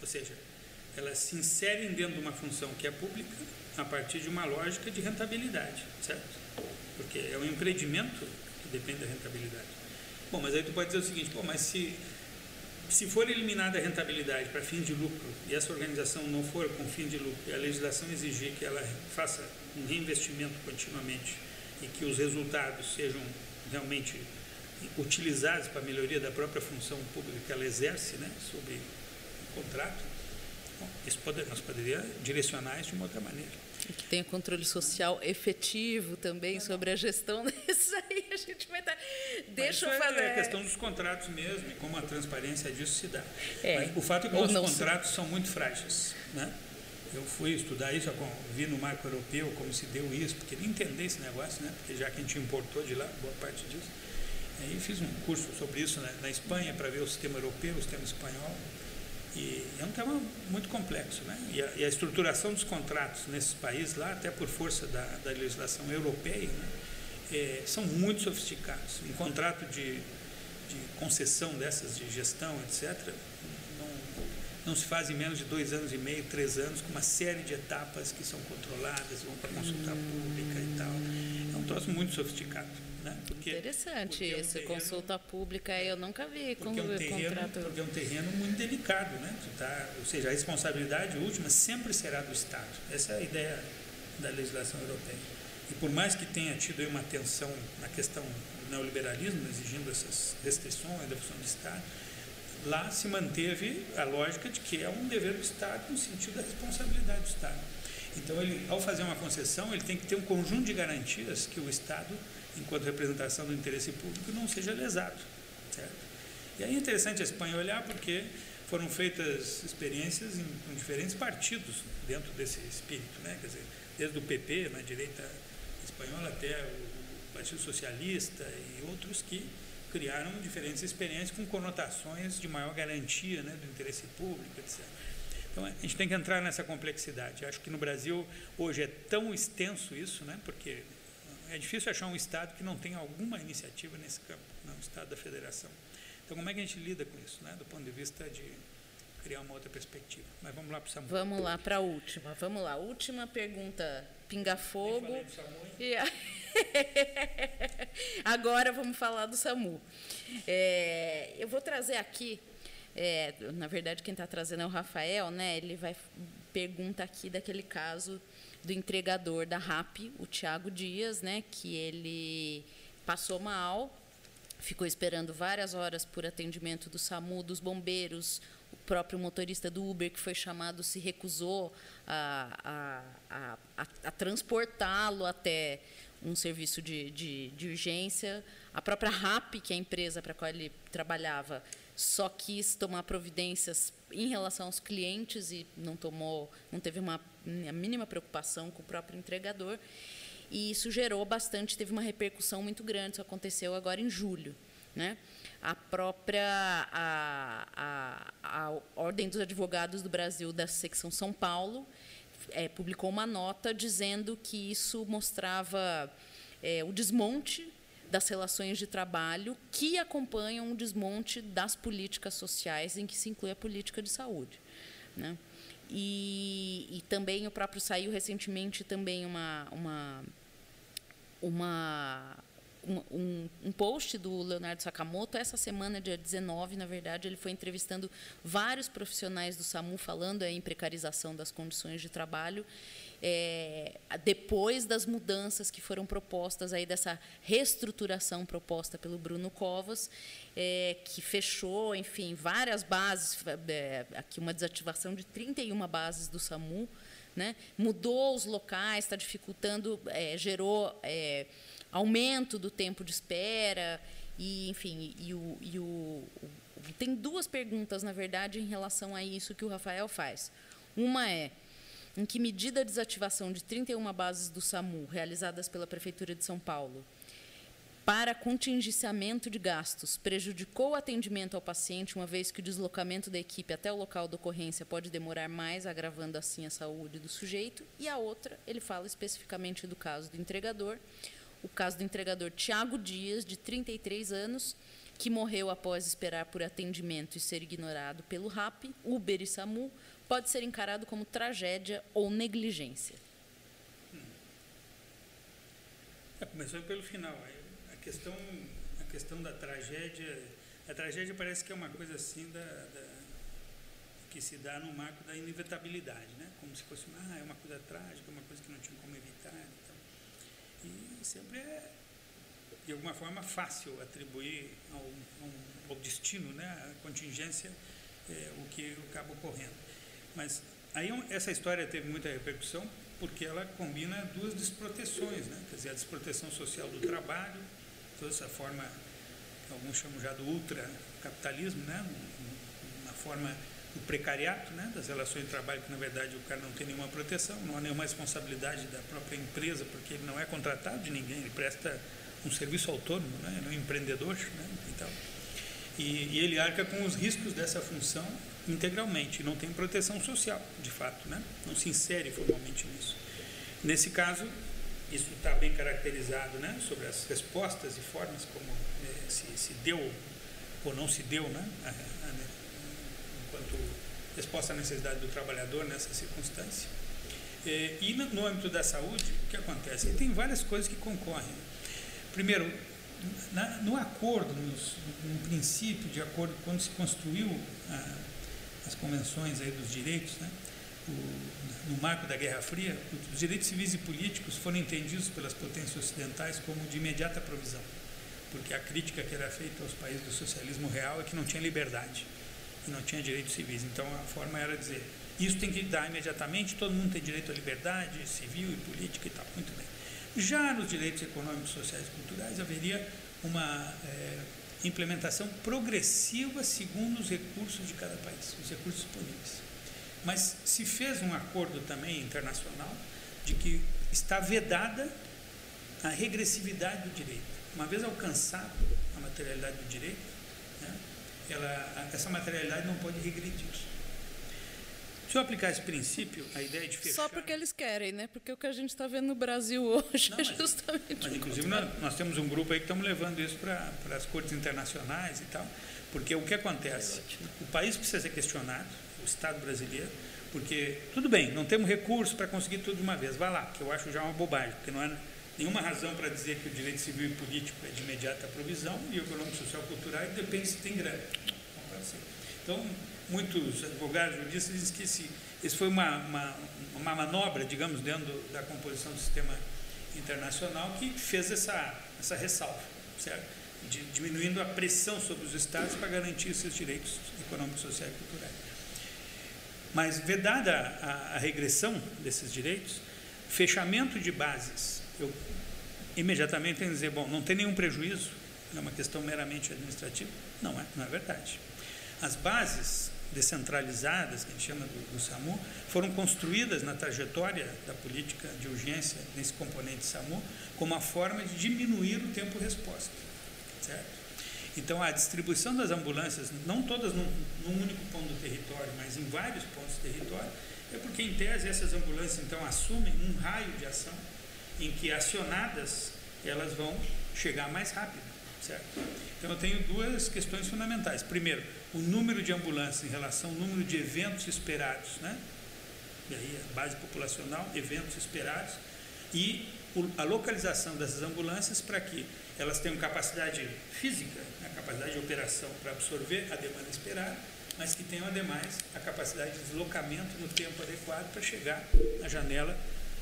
ou seja, elas se inserem dentro de uma função que é pública a partir de uma lógica de rentabilidade, certo? Porque é um empreendimento que depende da rentabilidade. Bom, mas aí tu pode dizer o seguinte, pô, mas se, se for eliminada a rentabilidade para fim de lucro e essa organização não for com fim de lucro e a legislação exigir que ela faça um reinvestimento continuamente e que os resultados sejam realmente utilizados para a melhoria da própria função pública que ela exerce né, sobre o contrato, bom, isso pode, nós poderíamos direcionar isso de uma outra maneira. E que tenha controle social efetivo também sobre a gestão desses aí, a gente vai estar. Deixa Mas eu fazer. É a questão dos contratos mesmo e como a transparência disso se dá. É. Mas o fato é que os contratos se... são muito frágeis. Né? Eu fui estudar isso, vi no marco europeu como se deu isso, porque nem entender esse negócio, né? porque já que a gente importou de lá boa parte disso. Aí fiz um curso sobre isso né? na Espanha para ver o sistema europeu, o sistema espanhol. E é um tema muito complexo. Né? E, a, e a estruturação dos contratos nesses países lá, até por força da, da legislação europeia, né? é, são muito sofisticados. Um contrato de, de concessão dessas de gestão, etc., não, se faz em menos de dois anos e meio, três anos, com uma série de etapas que são controladas, vão para consulta pública e tal. É um troço muito sofisticado. Né? Porque, Interessante porque isso, é um terreno, consulta pública eu nunca vi porque é um terreno, contrato. Porque é um terreno muito delicado, né? Tá, ou seja, a responsabilidade última sempre será do Estado. Essa é a ideia da legislação europeia. E por mais que tenha tido uma tensão na questão do neoliberalismo, exigindo essas restrições da função do Estado, lá se manteve a lógica de que é um dever do Estado no sentido da responsabilidade do Estado. Então, ele, ao fazer uma concessão, ele tem que ter um conjunto de garantias que o Estado enquanto representação do interesse público, não seja lesado. Certo? E aí é interessante a Espanha olhar porque foram feitas experiências em, em diferentes partidos dentro desse espírito, né? Quer dizer, desde o PP, na direita espanhola, até o Partido Socialista e outros que criaram diferentes experiências com conotações de maior garantia né, do interesse público, etc. Então, a gente tem que entrar nessa complexidade. Acho que no Brasil, hoje, é tão extenso isso, né, porque é difícil achar um Estado que não tenha alguma iniciativa nesse campo, não, o Estado da Federação. Então, como é que a gente lida com isso, né, do ponto de vista de criar uma outra perspectiva? Mas vamos lá para o Samuel. Vamos lá para a última. Vamos lá. Última pergunta pingar fogo. falei do SAMU, hein? E a- Agora vamos falar do SAMU. É, eu vou trazer aqui, é, na verdade quem está trazendo é o Rafael, né? Ele vai pergunta aqui daquele caso do entregador da RAP, o Tiago Dias, né? Que ele passou mal, ficou esperando várias horas por atendimento do SAMU, dos bombeiros, o próprio motorista do Uber que foi chamado se recusou a, a, a, a, transportá-lo até um serviço de, de, de urgência. A própria RAP, que é a empresa para a qual ele trabalhava, só quis tomar providências em relação aos clientes e não tomou, não teve uma a mínima preocupação com o próprio entregador. E isso gerou bastante, teve uma repercussão muito grande. Isso aconteceu agora em julho. Né? A própria a, a, a Ordem dos Advogados do Brasil da secção São Paulo é, publicou uma nota dizendo que isso mostrava é, o desmonte das relações de trabalho que acompanham o desmonte das políticas sociais em que se inclui a política de saúde. Né? E, e também o próprio saiu recentemente também uma, uma, uma um, um, post do Leonardo Sakamoto. Essa semana, dia 19, na verdade, ele foi entrevistando vários profissionais do SAMU falando em precarização das condições de trabalho. É, depois das mudanças que foram propostas aí dessa reestruturação proposta pelo Bruno Covas, é, que fechou, enfim, várias bases, é, aqui uma desativação de 31 bases do SAMU, né? mudou os locais, está dificultando, é, gerou é, aumento do tempo de espera e enfim e o, e o, tem duas perguntas na verdade em relação a isso que o Rafael faz uma é em que medida a desativação de 31 bases do SAMU realizadas pela prefeitura de São Paulo para contingenciamento de gastos prejudicou o atendimento ao paciente, uma vez que o deslocamento da equipe até o local da ocorrência pode demorar mais, agravando assim a saúde do sujeito. E a outra, ele fala especificamente do caso do entregador, o caso do entregador Tiago Dias, de 33 anos, que morreu após esperar por atendimento e ser ignorado pelo RAP, Uber e SAMU, pode ser encarado como tragédia ou negligência. É, começando pelo final, a questão, a questão da tragédia, a tragédia parece que é uma coisa assim da, da que se dá no marco da inevitabilidade, né? Como se fosse, ah, é uma coisa trágica, uma coisa que não tinha como evitar. Então. E sempre é, de alguma forma, fácil atribuir ao, ao, ao destino, né, à contingência, é, o que acaba ocorrendo. Mas aí essa história teve muita repercussão porque ela combina duas desproteções, né? quer dizer, a desproteção social do trabalho, toda essa forma alguns chamam já do ultracapitalismo, né? uma forma do precariato, né? das relações de trabalho, que na verdade o cara não tem nenhuma proteção, não há nenhuma responsabilidade da própria empresa, porque ele não é contratado de ninguém, ele presta um serviço autônomo, né? ele é um empreendedor né? e tal. E, e, ele arca com os riscos dessa função integralmente, não tem proteção social, de fato, né? não se insere formalmente nisso. Nesse caso, isso está bem caracterizado né? sobre as respostas e formas como eh, se, se, deu ou não se deu, né? A, a, enquanto resposta à necessidade do trabalhador nessa circunstância. Eh, e no, no âmbito da saúde, o que acontece? Tem várias coisas que concorrem. Primeiro, na, no acordo, nos, no princípio de acordo, quando se construiu a, as convenções aí dos direitos, né, o, no marco da Guerra Fria, os direitos civis e políticos foram entendidos pelas potências ocidentais como de imediata provisão, porque a crítica que era feita aos países do socialismo real é que não tinha liberdade e não tinha direitos civis. Então a forma era dizer: isso tem que dar imediatamente, todo mundo tem direito à liberdade civil e política e tal. Muito bem. Já nos direitos econômicos, sociais e culturais haveria uma é, implementação progressiva segundo os recursos de cada país, os recursos disponíveis. Mas se fez um acordo também internacional de que está vedada a regressividade do direito. Uma vez alcançado a materialidade do direito, né, ela, essa materialidade não pode regredir. Se eu aplicar esse princípio, a ideia de fechar... Só porque eles querem, né? Porque o que a gente está vendo no Brasil hoje Não, é mas- justamente Mas, inclusive, nós, nós temos um grupo aí que estamos levando isso para as cortes internacionais e tal, porque o que acontece? O país precisa ser questionado, o Estado brasileiro, Porque, tudo bem, não temos recurso para conseguir tudo de uma vez, vá lá, que eu acho já uma bobagem, porque não é nenhuma razão para dizer que o direito civil e político é de imediata provisão e o econômico, social e cultural depende se tem grana. Então, muitos advogados juristas dizem que esse, esse foi uma, uma, uma manobra, digamos, dentro da composição do sistema internacional que fez essa, essa ressalva, certo? De, diminuindo a pressão sobre os estados para garantir esses direitos econômicos, sociais e culturais. Mas, vedada a, a regressão desses direitos, fechamento de bases, eu imediatamente tenho que dizer, bom, não tem nenhum prejuízo, é uma questão meramente administrativa. Não é, não é verdade. As bases descentralizadas, que a gente chama do, do, SAMU, foram construídas na trajetória da política de urgência nesse componente SAMU como uma forma de diminuir o tempo-resposta. Certo? Então, a distribuição das ambulâncias, não todas num, num, único ponto do território, mas em vários pontos do território, é porque, em tese, essas ambulâncias, então, assumem um raio de ação em que, acionadas, elas vão chegar mais rápido, certo? Então, eu tenho duas questões fundamentais. Primeiro, o número de ambulâncias em relação ao número de eventos esperados, né? E aí, a base populacional, eventos esperados, e a localização dessas ambulâncias para que elas tenham capacidade física, né, capacidade de operação para absorver a demanda esperada, mas que tenham, ademais, a capacidade de deslocamento no tempo adequado para chegar na janela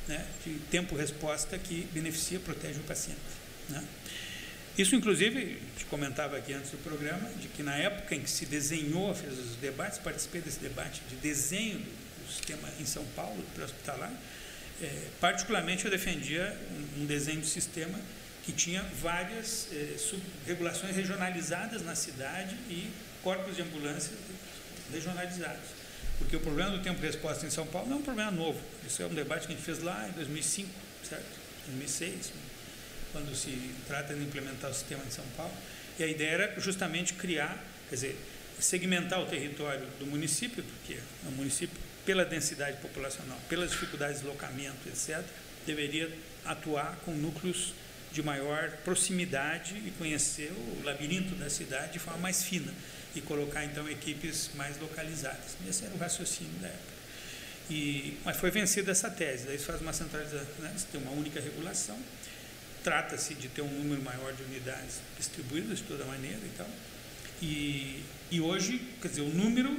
né, de tempo-resposta que beneficia, protege o paciente. Né? Isso, inclusive, te comentava aqui antes do programa, de que na época em que se desenhou, fez os debates, participei desse debate de desenho do, sistema em São Paulo, pré-hospitalar, é, particularmente eu defendia um, um, desenho do sistema que tinha várias é, regulações regionalizadas na cidade e corpos de ambulância regionalizados. Porque o problema do tempo de resposta em São Paulo não é um problema novo. Isso é um debate que a gente fez lá em 2005, certo? 2006, quando se trata de implementar o sistema de São Paulo. E a ideia era justamente criar, quer dizer, segmentar o território do município, porque o município, pela densidade populacional, pelas dificuldades de deslocamento, etc., deveria atuar com núcleos de maior proximidade e conhecer o labirinto da cidade de forma mais fina e colocar então equipes mais localizadas. Esse era o raciocínio da época. E, mas foi vencida essa tese, daí se faz uma centralização, né? se tem uma única regulação, trata-se de ter um número maior de unidades distribuídas de toda maneira e tal. E, e hoje, quer dizer, o número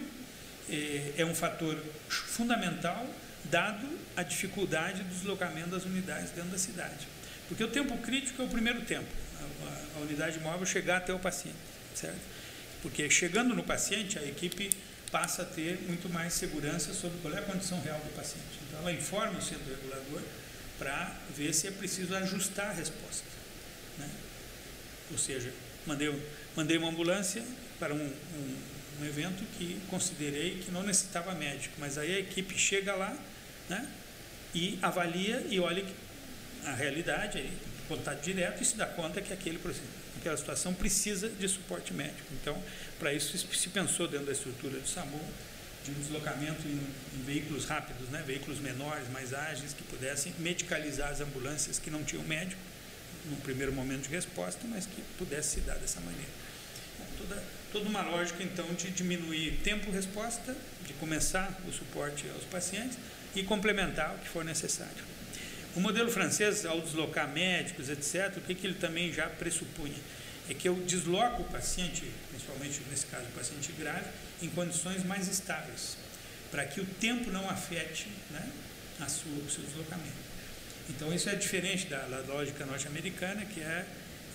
é, é um fator fundamental dado a dificuldade do deslocamento das unidades dentro da cidade. Porque o tempo crítico é o primeiro tempo, a, a, a unidade móvel chegar até o paciente, certo? Porque chegando no paciente, a equipe passa a ter muito mais segurança sobre qual é a condição real do paciente. Então, ela informa o centro regulador para ver se é preciso ajustar a resposta. Né? Ou seja, mandei, mandei uma ambulância para um, um, um, evento que considerei que não necessitava médico, mas aí a equipe chega lá né, e avalia e olha a realidade, aí, contato direto e se dá conta que aquele aquela situação precisa de suporte médico. Então, para isso se pensou dentro da estrutura do SAMU de um deslocamento em, em, veículos rápidos, né, veículos menores, mais ágeis, que pudessem medicalizar as ambulâncias que não tinham médico, num primeiro momento de resposta, mas que pudesse se dar dessa maneira. toda, toda uma lógica, então, de diminuir tempo-resposta, de começar o suporte aos pacientes e complementar o que for necessário. O modelo francês, ao deslocar médicos, etc., o que, que ele também já pressupunha? É que eu desloco o paciente, principalmente nesse caso o paciente grave, em condições mais estáveis, para que o tempo não afete né, a sua, o seu deslocamento. Então, isso é diferente da, da lógica norte-americana, que é,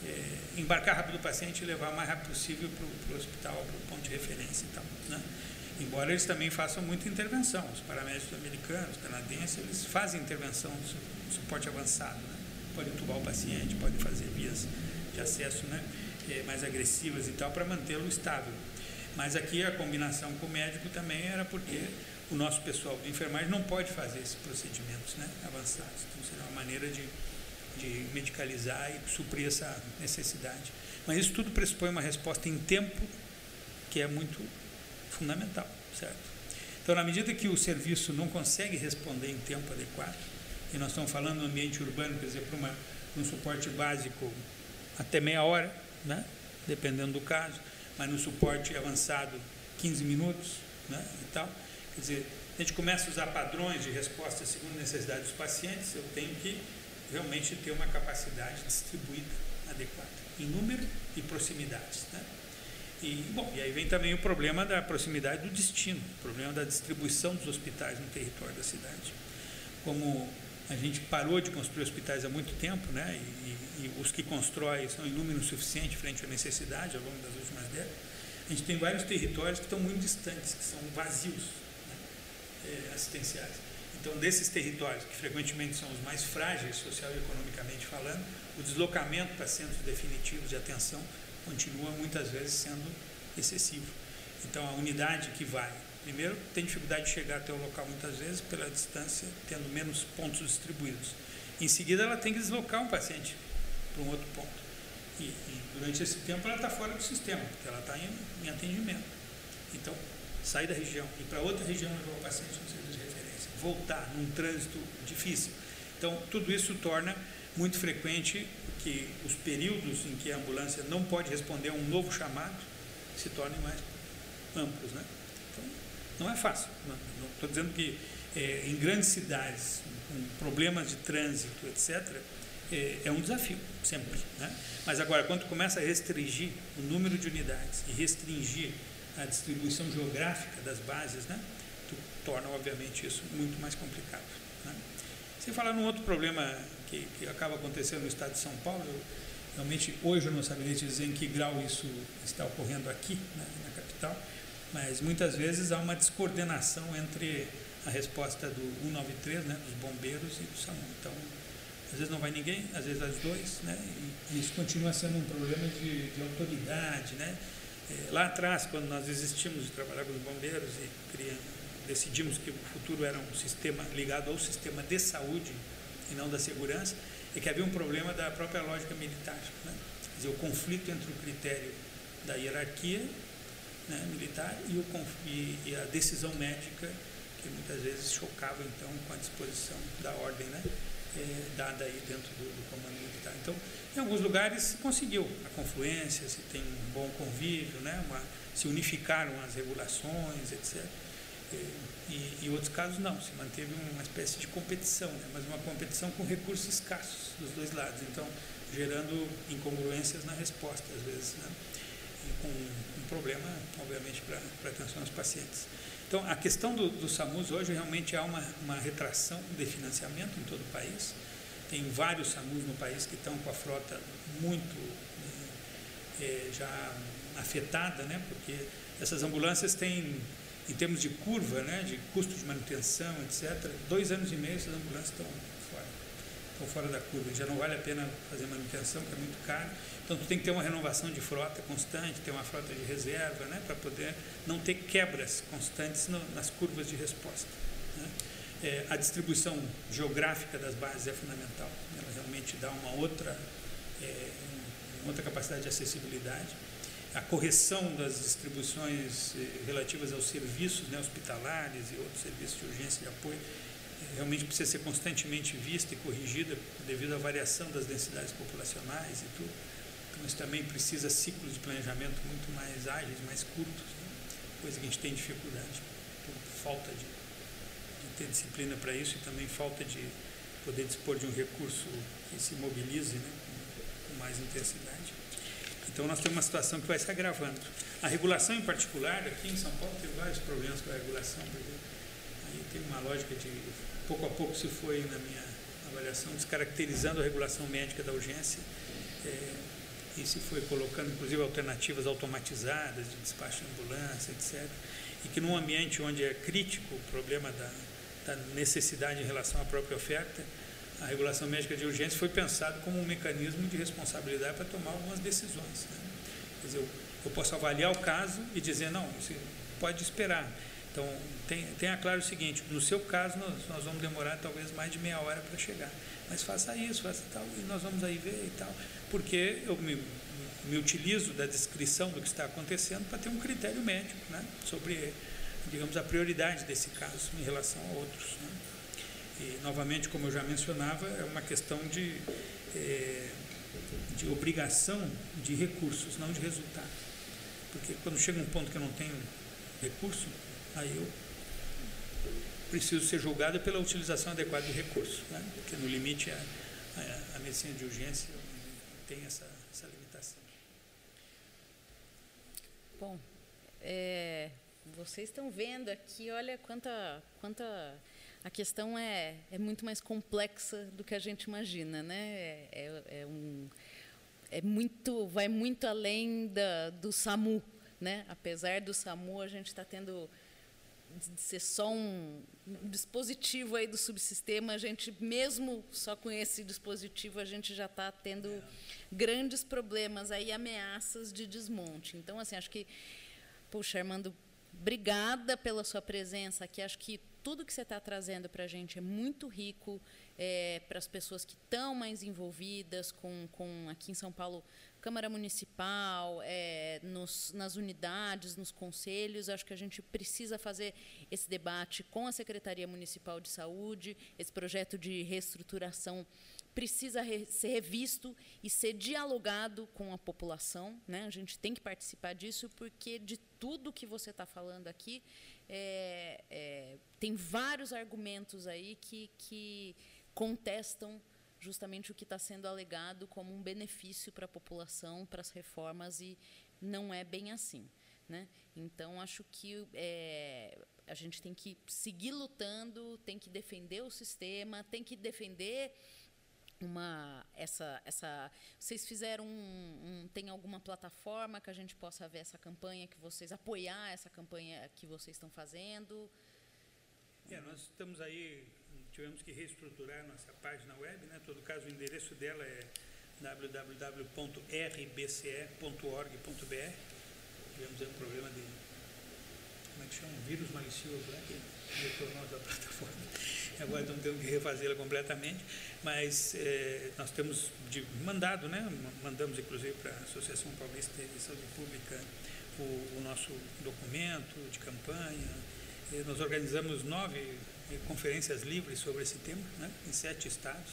é, embarcar rápido o paciente e levar o mais rápido possível para o hospital, para o ponto de referência e tal. Né? Embora eles também façam muita intervenção. Os paramédicos americanos, canadenses, eles fazem intervenção suporte avançado. Né? Pode entubar o paciente, pode fazer vias de acesso né? É, mais agressivas e tal, para mantê-lo estável. Mas aqui a combinação com o médico também era porque o nosso pessoal de enfermagem não pode fazer esses procedimentos né, avançados. Então, será uma maneira de, de medicalizar e suprir essa necessidade. Mas isso tudo pressupõe uma resposta em tempo que é muito fundamental, certo? Então, na medida que o serviço não consegue responder em tempo adequado, e nós estamos falando no ambiente urbano, quer dizer, para uma, um suporte básico até meia hora, né? dependendo do caso, mas no suporte avançado 15 minutos né? e tal. Quer dizer, a gente começa a usar padrões de resposta segundo a necessidade dos pacientes, eu tenho que realmente ter uma capacidade distribuída adequada, em número e proximidades. Né? E, bom, e aí vem também o problema da proximidade do destino, o problema da distribuição dos hospitais no território da cidade. Como a gente parou de construir hospitais há muito tempo, né? E, e, os que constroem são em número suficiente frente à necessidade ao longo das últimas décadas. A gente tem vários territórios que estão muito distantes, que são vazios né? é, assistenciais. Então, desses territórios, que frequentemente são os mais frágeis, social e economicamente falando, o deslocamento para centros definitivos de atenção continua muitas vezes sendo excessivo. Então, a unidade que vai Primeiro, tem dificuldade de chegar até o local muitas vezes pela distância, tendo menos pontos distribuídos. Em seguida, ela tem que deslocar um paciente para um outro ponto. E, e durante esse tempo, ela está fora do sistema, porque ela está em, em, atendimento. Então, sair da região e para outra região levar o paciente no centro de referência, voltar num trânsito difícil. Então, tudo isso torna muito frequente que os períodos em que a ambulância não pode responder a um novo chamado se tornem mais amplos, né? Não é fácil. Estou dizendo que é, em grandes cidades, com problemas de trânsito, etc., é, um desafio, sempre. Né? Mas agora, quando começa a restringir o número de unidades e restringir a distribuição geográfica das bases, né, tu torna, obviamente, isso muito mais complicado. Né? Sem falar num outro problema que, que acaba acontecendo no estado de São Paulo, eu, realmente hoje eu não saberia dizer em que grau isso está ocorrendo aqui, né, na capital, mas muitas vezes há uma descoordenação entre a resposta do 193, né, dos bombeiros e do SAMU. Então, às vezes não vai ninguém, às vezes as dois, né, e isso continua sendo um problema de, de autoridade. Né. É, lá atrás, quando nós desistimos de trabalhar com os bombeiros e criamos, decidimos que o futuro era um sistema ligado ao sistema de saúde e não da segurança, é que havia um problema da própria lógica militar. Né. Quer dizer, o conflito entre o critério da hierarquia né, militar e, o, e, e, a decisão médica, que muitas vezes chocava então com a disposição da ordem né, dada aí dentro do, do, comando militar. Então, em alguns lugares se conseguiu a confluência, se tem um bom convívio, né, uma, se unificaram as regulações, etc. E, em outros casos não, se manteve uma espécie de competição, né, mas uma competição com recursos escassos dos dois lados, então gerando incongruências na resposta às vezes. Né com um problema, obviamente, para a atenção aos pacientes. Então, a questão do, do SAMUS hoje realmente há uma, uma retração de financiamento em todo o país. Tem vários SAMUs no país que estão com a frota muito é, já afetada, né, porque essas ambulâncias têm, em termos de curva, né, de custo de manutenção, etc., dois anos e meio essas ambulâncias estão fora, estão fora da curva. Já não vale a pena fazer manutenção, que é muito caro então, tu tem que ter uma renovação de frota constante, ter uma frota de reserva, né, para poder não ter quebras constantes no, nas curvas de resposta. Né. É, a distribuição geográfica das bases é fundamental. Ela realmente dá uma outra, é, uma outra capacidade de acessibilidade. A correção das distribuições eh, relativas aos serviços né, hospitalares e outros serviços de urgência e apoio é, realmente precisa ser constantemente vista e corrigida devido à variação das densidades populacionais e tudo mas também precisa ciclos de planejamento muito mais ágeis, mais curtos, né? coisa que a gente tem dificuldade, por falta de, de ter disciplina para isso e também falta de poder dispor de um recurso que se mobilize né? com, com mais intensidade. Então nós temos uma situação que vai se agravando. A regulação em particular, aqui em São Paulo, tem vários problemas com a regulação, porque aí tem uma lógica de pouco a pouco se foi na minha avaliação descaracterizando a regulação médica da urgência. É, e se foi colocando, inclusive, alternativas automatizadas de despacho de ambulância, etc. E que num ambiente onde é crítico o problema da, da necessidade em relação à própria oferta, a regulação médica de urgência foi pensada como um mecanismo de responsabilidade para tomar algumas decisões. Né? Quer dizer, eu, eu, posso avaliar o caso e dizer, não, você pode esperar. Então, tenha claro o seguinte, no seu caso, nós, nós vamos demorar talvez mais de meia hora para chegar. Mas faça isso, faça tal, e nós vamos aí ver e tal porque eu me, me utilizo da descrição do que está acontecendo para ter um critério médico né, sobre, digamos, a prioridade desse caso em relação a outros. Né. E, novamente, como eu já mencionava, é uma questão de, é, de obrigação de recursos, não de resultado. Porque quando chega um ponto que eu não tenho recurso, aí eu preciso ser julgado pela utilização adequada de recursos, né? porque no limite a, a, a medicina de urgência tem essa, essa limitação. Bom, é, vocês estão vendo aqui, olha quanta, quanta a questão é, é muito mais complexa do que a gente imagina, né? É, é, é um, é muito, vai muito além da, do SAMU, né? Apesar do SAMU, a gente está tendo de ser só um dispositivo aí do subsistema, a gente mesmo só com esse dispositivo a gente já está tendo grandes problemas aí, ameaças de desmonte. Então, assim, acho que, puxa, Armando, obrigada pela sua presença aqui. Acho que tudo que você está trazendo para a gente é muito rico é, para as pessoas que estão mais envolvidas com, com aqui em São Paulo Câmara Municipal, é, nos, nas unidades, nos conselhos. Acho que a gente precisa fazer esse debate com a Secretaria Municipal de Saúde, esse projeto de reestruturação precisa re ser revisto e ser dialogado com a população. Né? A gente tem que participar disso, porque de tudo que você está falando aqui, é, é, tem vários argumentos aí que, que contestam justamente o que está sendo alegado como um benefício para a população, para as reformas, e não é bem assim. Né? Então, acho que é, a gente tem que seguir lutando, tem que defender o sistema, tem que defender uma essa essa vocês fizeram um, um, tem alguma plataforma que a gente possa ver essa campanha que vocês apoiar essa campanha que vocês estão fazendo é, nós estamos aí tivemos que reestruturar nossa página web né? Em todo caso o endereço dela é www.rbce.org.br tivemos aí um problema de como é que chama? Um vírus malicioso né que retornou da plataforma. Agora estamos tendo que refazê-la completamente. Mas é, nós temos de, mandado, né, mandamos inclusive para a Associação Paulista de Saúde Pública o, o nosso documento de campanha. Nós organizamos nove conferências livres sobre esse tema, né, em sete estados.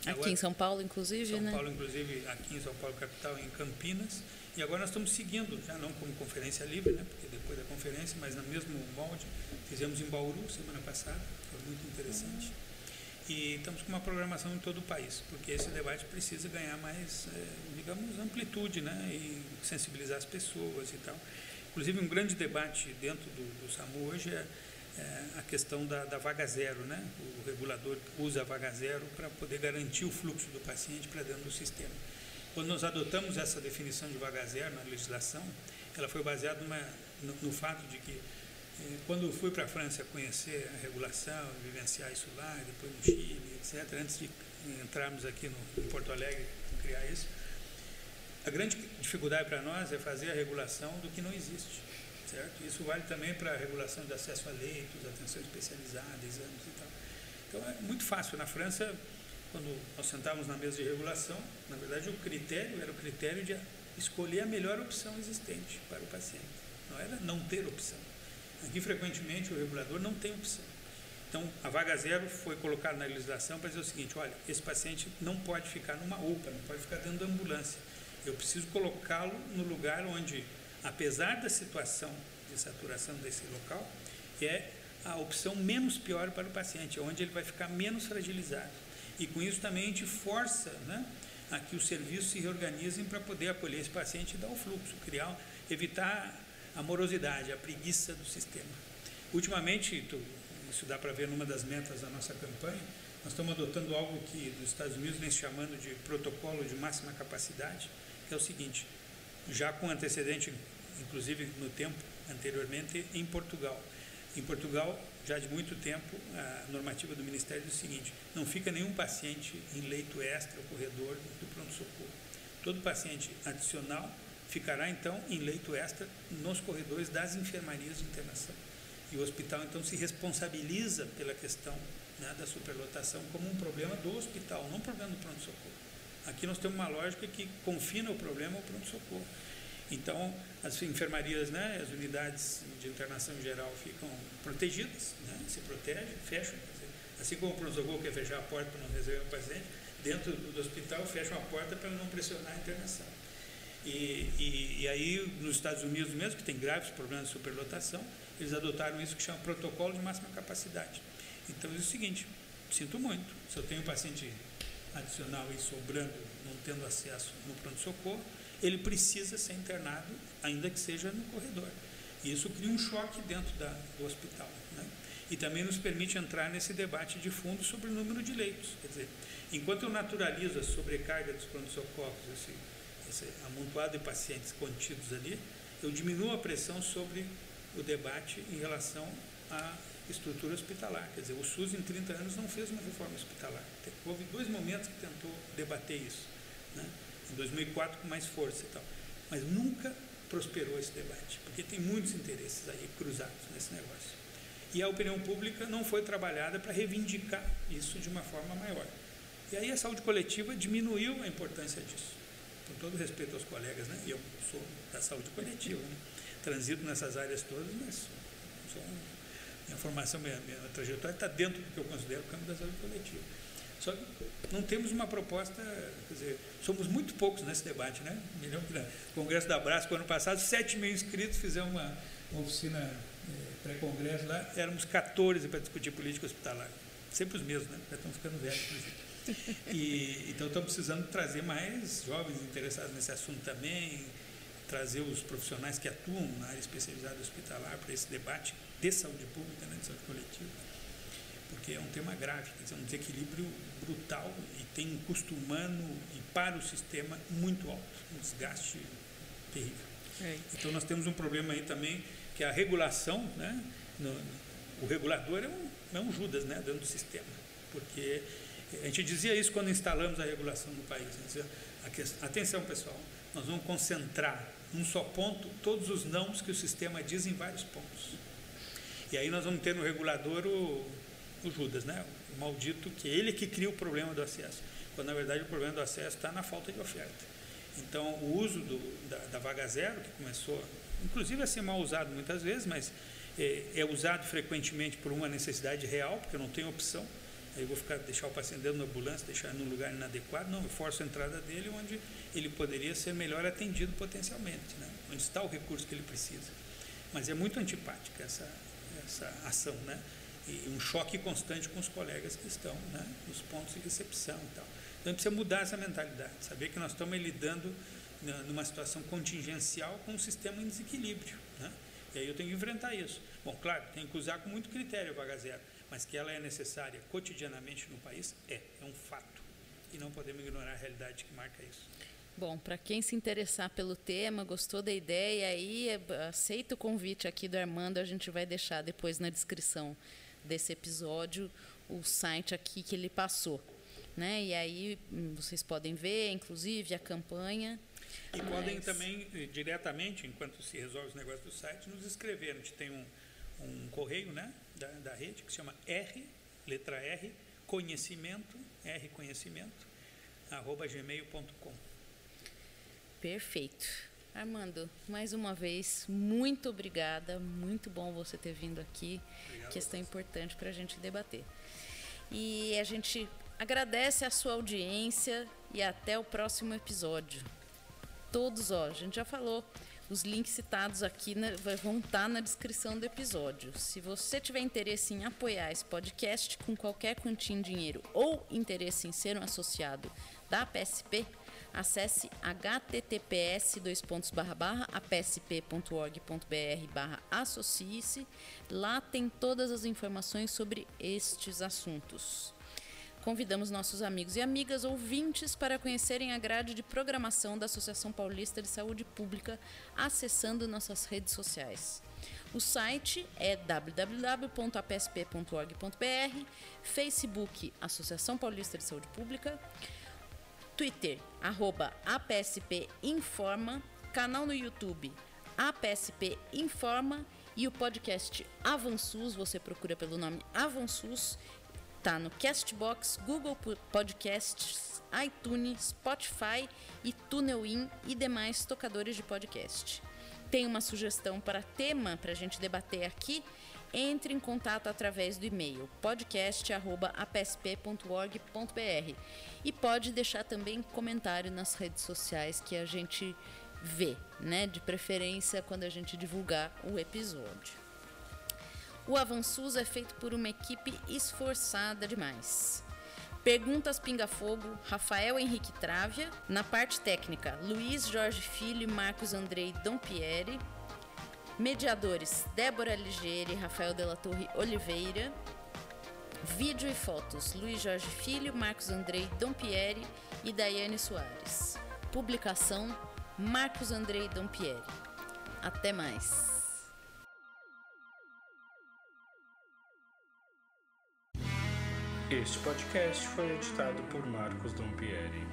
Aqui agora, em São Paulo, inclusive, São né? Paulo, inclusive, aqui em São Paulo, capital, em Campinas. E agora nós estamos seguindo, já não como conferência livre, né, porque depois da conferência, mas no mesmo molde, fizemos em Bauru semana passada, foi muito interessante. E estamos com uma programação em todo o país, porque esse debate precisa ganhar mais, é, digamos, amplitude, né, e sensibilizar as pessoas e tal. Inclusive, um grande debate dentro do, do SAMU hoje é, é a questão da, da, vaga zero, né? O regulador usa a vaga zero para poder garantir o fluxo do paciente para dentro do sistema. Quando nós adotamos essa definição de vaga zero na legislação, ela foi baseada numa, no, no fato de que quando fui para a França conhecer a regulação, vivenciar isso lá, depois no Chile, etc., antes de entrarmos aqui no, em Porto Alegre criar isso, a grande dificuldade para nós é fazer a regulação do que não existe, certo? Isso vale também para a regulação de acesso a leitos, atenção especializada, exames e tal. Então é muito fácil. Na França, quando nós sentávamos na mesa de regulação, na verdade o critério era o critério de escolher a melhor opção existente para o paciente. Não era não ter opção. Aqui, frequentemente, o regulador não tem opção. Então, a vaga zero foi colocada na legislação para dizer o seguinte: olha, esse paciente não pode ficar numa UPA, não pode ficar dentro da ambulância. Eu preciso colocá-lo no lugar onde, apesar da situação de saturação desse local, é a opção menos pior para o paciente, onde ele vai ficar menos fragilizado. E com isso também a gente força né, a que os serviços se reorganizem para poder acolher esse paciente e dar o fluxo, criar, evitar a morosidade, a preguiça do sistema. Ultimamente, tu, isso dá para ver numa das metas da nossa campanha, nós estamos adotando algo que nos Estados Unidos vem chamando de protocolo de máxima capacidade, que é o seguinte, já com antecedente, inclusive no tempo anteriormente, em Portugal. Em Portugal, já de muito tempo, a normativa do Ministério é o seguinte: não fica nenhum paciente em leito extra, corredor do pronto-socorro. Todo paciente adicional ficará então em leito extra nos corredores das enfermarias de internação. E o hospital então se responsabiliza pela questão né, da superlotação como um problema do hospital, não um problema do pronto-socorro. Aqui nós temos uma lógica que confina o problema ao pronto-socorro. Então, as enfermarias, né, as unidades de internação geral ficam protegidas, né, se protegem, fecham. Assim como o pronto-socorro quer fechar a porta para não receber o paciente, dentro do hospital fecham a porta para não pressionar a internação. E, e, e, aí, nos Estados Unidos mesmo, que tem graves problemas de superlotação, eles adotaram isso que chama protocolo de máxima capacidade. Então, é o seguinte, sinto muito, se eu tenho um paciente adicional e sobrando, não tendo acesso no pronto-socorro, ele precisa ser internado, ainda que seja no corredor. E isso cria um choque dentro da, do hospital. Né? E também nos permite entrar nesse debate de fundo sobre o número de leitos. Quer dizer, enquanto eu naturalizo a sobrecarga dos pronto-socorros, esse, esse amontoado de pacientes contidos ali, eu diminuo a pressão sobre o debate em relação à estrutura hospitalar. Quer dizer, o SUS em 30 anos não fez uma reforma hospitalar. Houve dois momentos que tentou debater isso. Né? Em 2004 com mais força e tal. Mas nunca prosperou esse debate, porque tem muitos interesses aí cruzados nesse negócio. E a opinião pública não foi trabalhada para reivindicar isso de uma forma maior. E aí a saúde coletiva diminuiu a importância disso. Com todo respeito aos colegas, né? eu sou da saúde coletiva, né? transito nessas áreas todas, mas sou um, minha formação, minha, minha trajetória está dentro do que eu considero o campo da saúde coletiva. Só que não temos uma proposta, quer dizer, somos muito poucos nesse debate, né? Milhão, Congresso da Brasco, ano passado, 7 mil inscritos, fizemos uma, uma oficina é, pré-congresso lá, éramos 14 para discutir política hospitalar. Sempre os mesmos, né? Já estamos ficando velhos, por exemplo. E, então estamos precisando trazer mais jovens interessados nesse assunto também, trazer os profissionais que atuam na área especializada hospitalar para esse debate de saúde pública, né, de saúde coletiva, porque é um tema grave, quer dizer, um desequilíbrio brutal e tem um custo humano e para o sistema muito alto, um desgaste terrível. É. Então nós temos um problema aí também que a regulação, né, no, o regulador é um, é um Judas né, dentro do sistema, porque a gente dizia isso quando instalamos a regulação no país. Né, atenção pessoal, nós vamos concentrar num só ponto todos os nãos que o sistema diz em vários pontos. E aí nós vamos ter no regulador o, o Judas, né? o maldito, que ele que cria o problema do acesso, quando na verdade o problema do acesso está na falta de oferta. Então, o uso do, da, da, vaga zero, que começou, inclusive a ser mal usado muitas vezes, mas é, é usado frequentemente por uma necessidade real, porque eu não tenho opção aí eu vou ficar, deixar o paciente dentro da ambulância, deixar num lugar inadequado. Não, eu forço a entrada dele onde ele poderia ser melhor atendido potencialmente, né? onde está o recurso que ele precisa. Mas é muito antipática essa, essa ação, né? E um choque constante com os colegas que estão né? nos pontos de recepção e tal. Então precisa mudar essa mentalidade, saber que nós estamos lidando numa situação contingencial com um sistema em desequilíbrio. Né? E aí eu tenho que enfrentar isso. Bom, claro, tenho que usar com muito critério a vaga zero mas que ela é necessária cotidianamente no país, é, é um fato. E não podemos ignorar a realidade que marca isso. Bom, para quem se interessar pelo tema, gostou da ideia, aí aceita o convite aqui do Armando, a gente vai deixar depois na descrição desse episódio o site aqui que ele passou. Né? E aí hum, vocês podem ver, inclusive, a campanha. E mas... podem também, eh, diretamente, enquanto se resolve os negócios do site, nos escrever. A gente tem um, um correio né, da, da rede que se chama R, letra R, conhecimento, R conhecimento, arroba gmail.com. Perfeito. Armando, mais uma vez, muito obrigada. Muito bom você ter vindo aqui. Obrigado Questão importante para a gente debater. E a gente agradece a sua audiência e até o próximo episódio. Todos, ó, a gente já falou os links citados aqui vão estar tá na descrição do episódio. Se você tiver interesse em apoiar esse podcast com qualquer quantia em dinheiro ou interesse em ser um associado da PSP, acesse https apsp.org.br associe-se. Lá tem todas as informações sobre estes assuntos. Convidamos nossos amigos e amigas ouvintes para conhecerem a grade de programação da Associação Paulista de Saúde Pública acessando nossas redes sociais. O site é www.apsp.org.br, Facebook Associação Paulista de Saúde Pública, Twitter arroba APSP Informa, canal no YouTube APSP Informa e o podcast Avansus, você procura pelo nome Avansus Está no Castbox, Google Podcasts, iTunes, Spotify e TuneIn e demais tocadores de podcast. Tem uma sugestão para tema para a gente debater aqui? Entre em contato através do e-mail podcast.apsp.org.br e pode deixar também comentário nas redes sociais que a gente vê, né? De preferência quando a gente divulgar o episódio. O Avançus é feito por uma equipe esforçada demais. Perguntas Pinga Fogo, Rafael Henrique Trávia. Na parte técnica, Luiz Jorge Filho e Marcos Andrei Dompieri. Mediadores, Débora Ligieri e Rafael Della Torre Oliveira. Vídeo e fotos, Luiz Jorge Filho, Marcos Andrei Dompieri e Daiane Soares. Publicação, Marcos Andrei Dompieri. Até mais! Este podcast foi editado por Marcos Dompieri.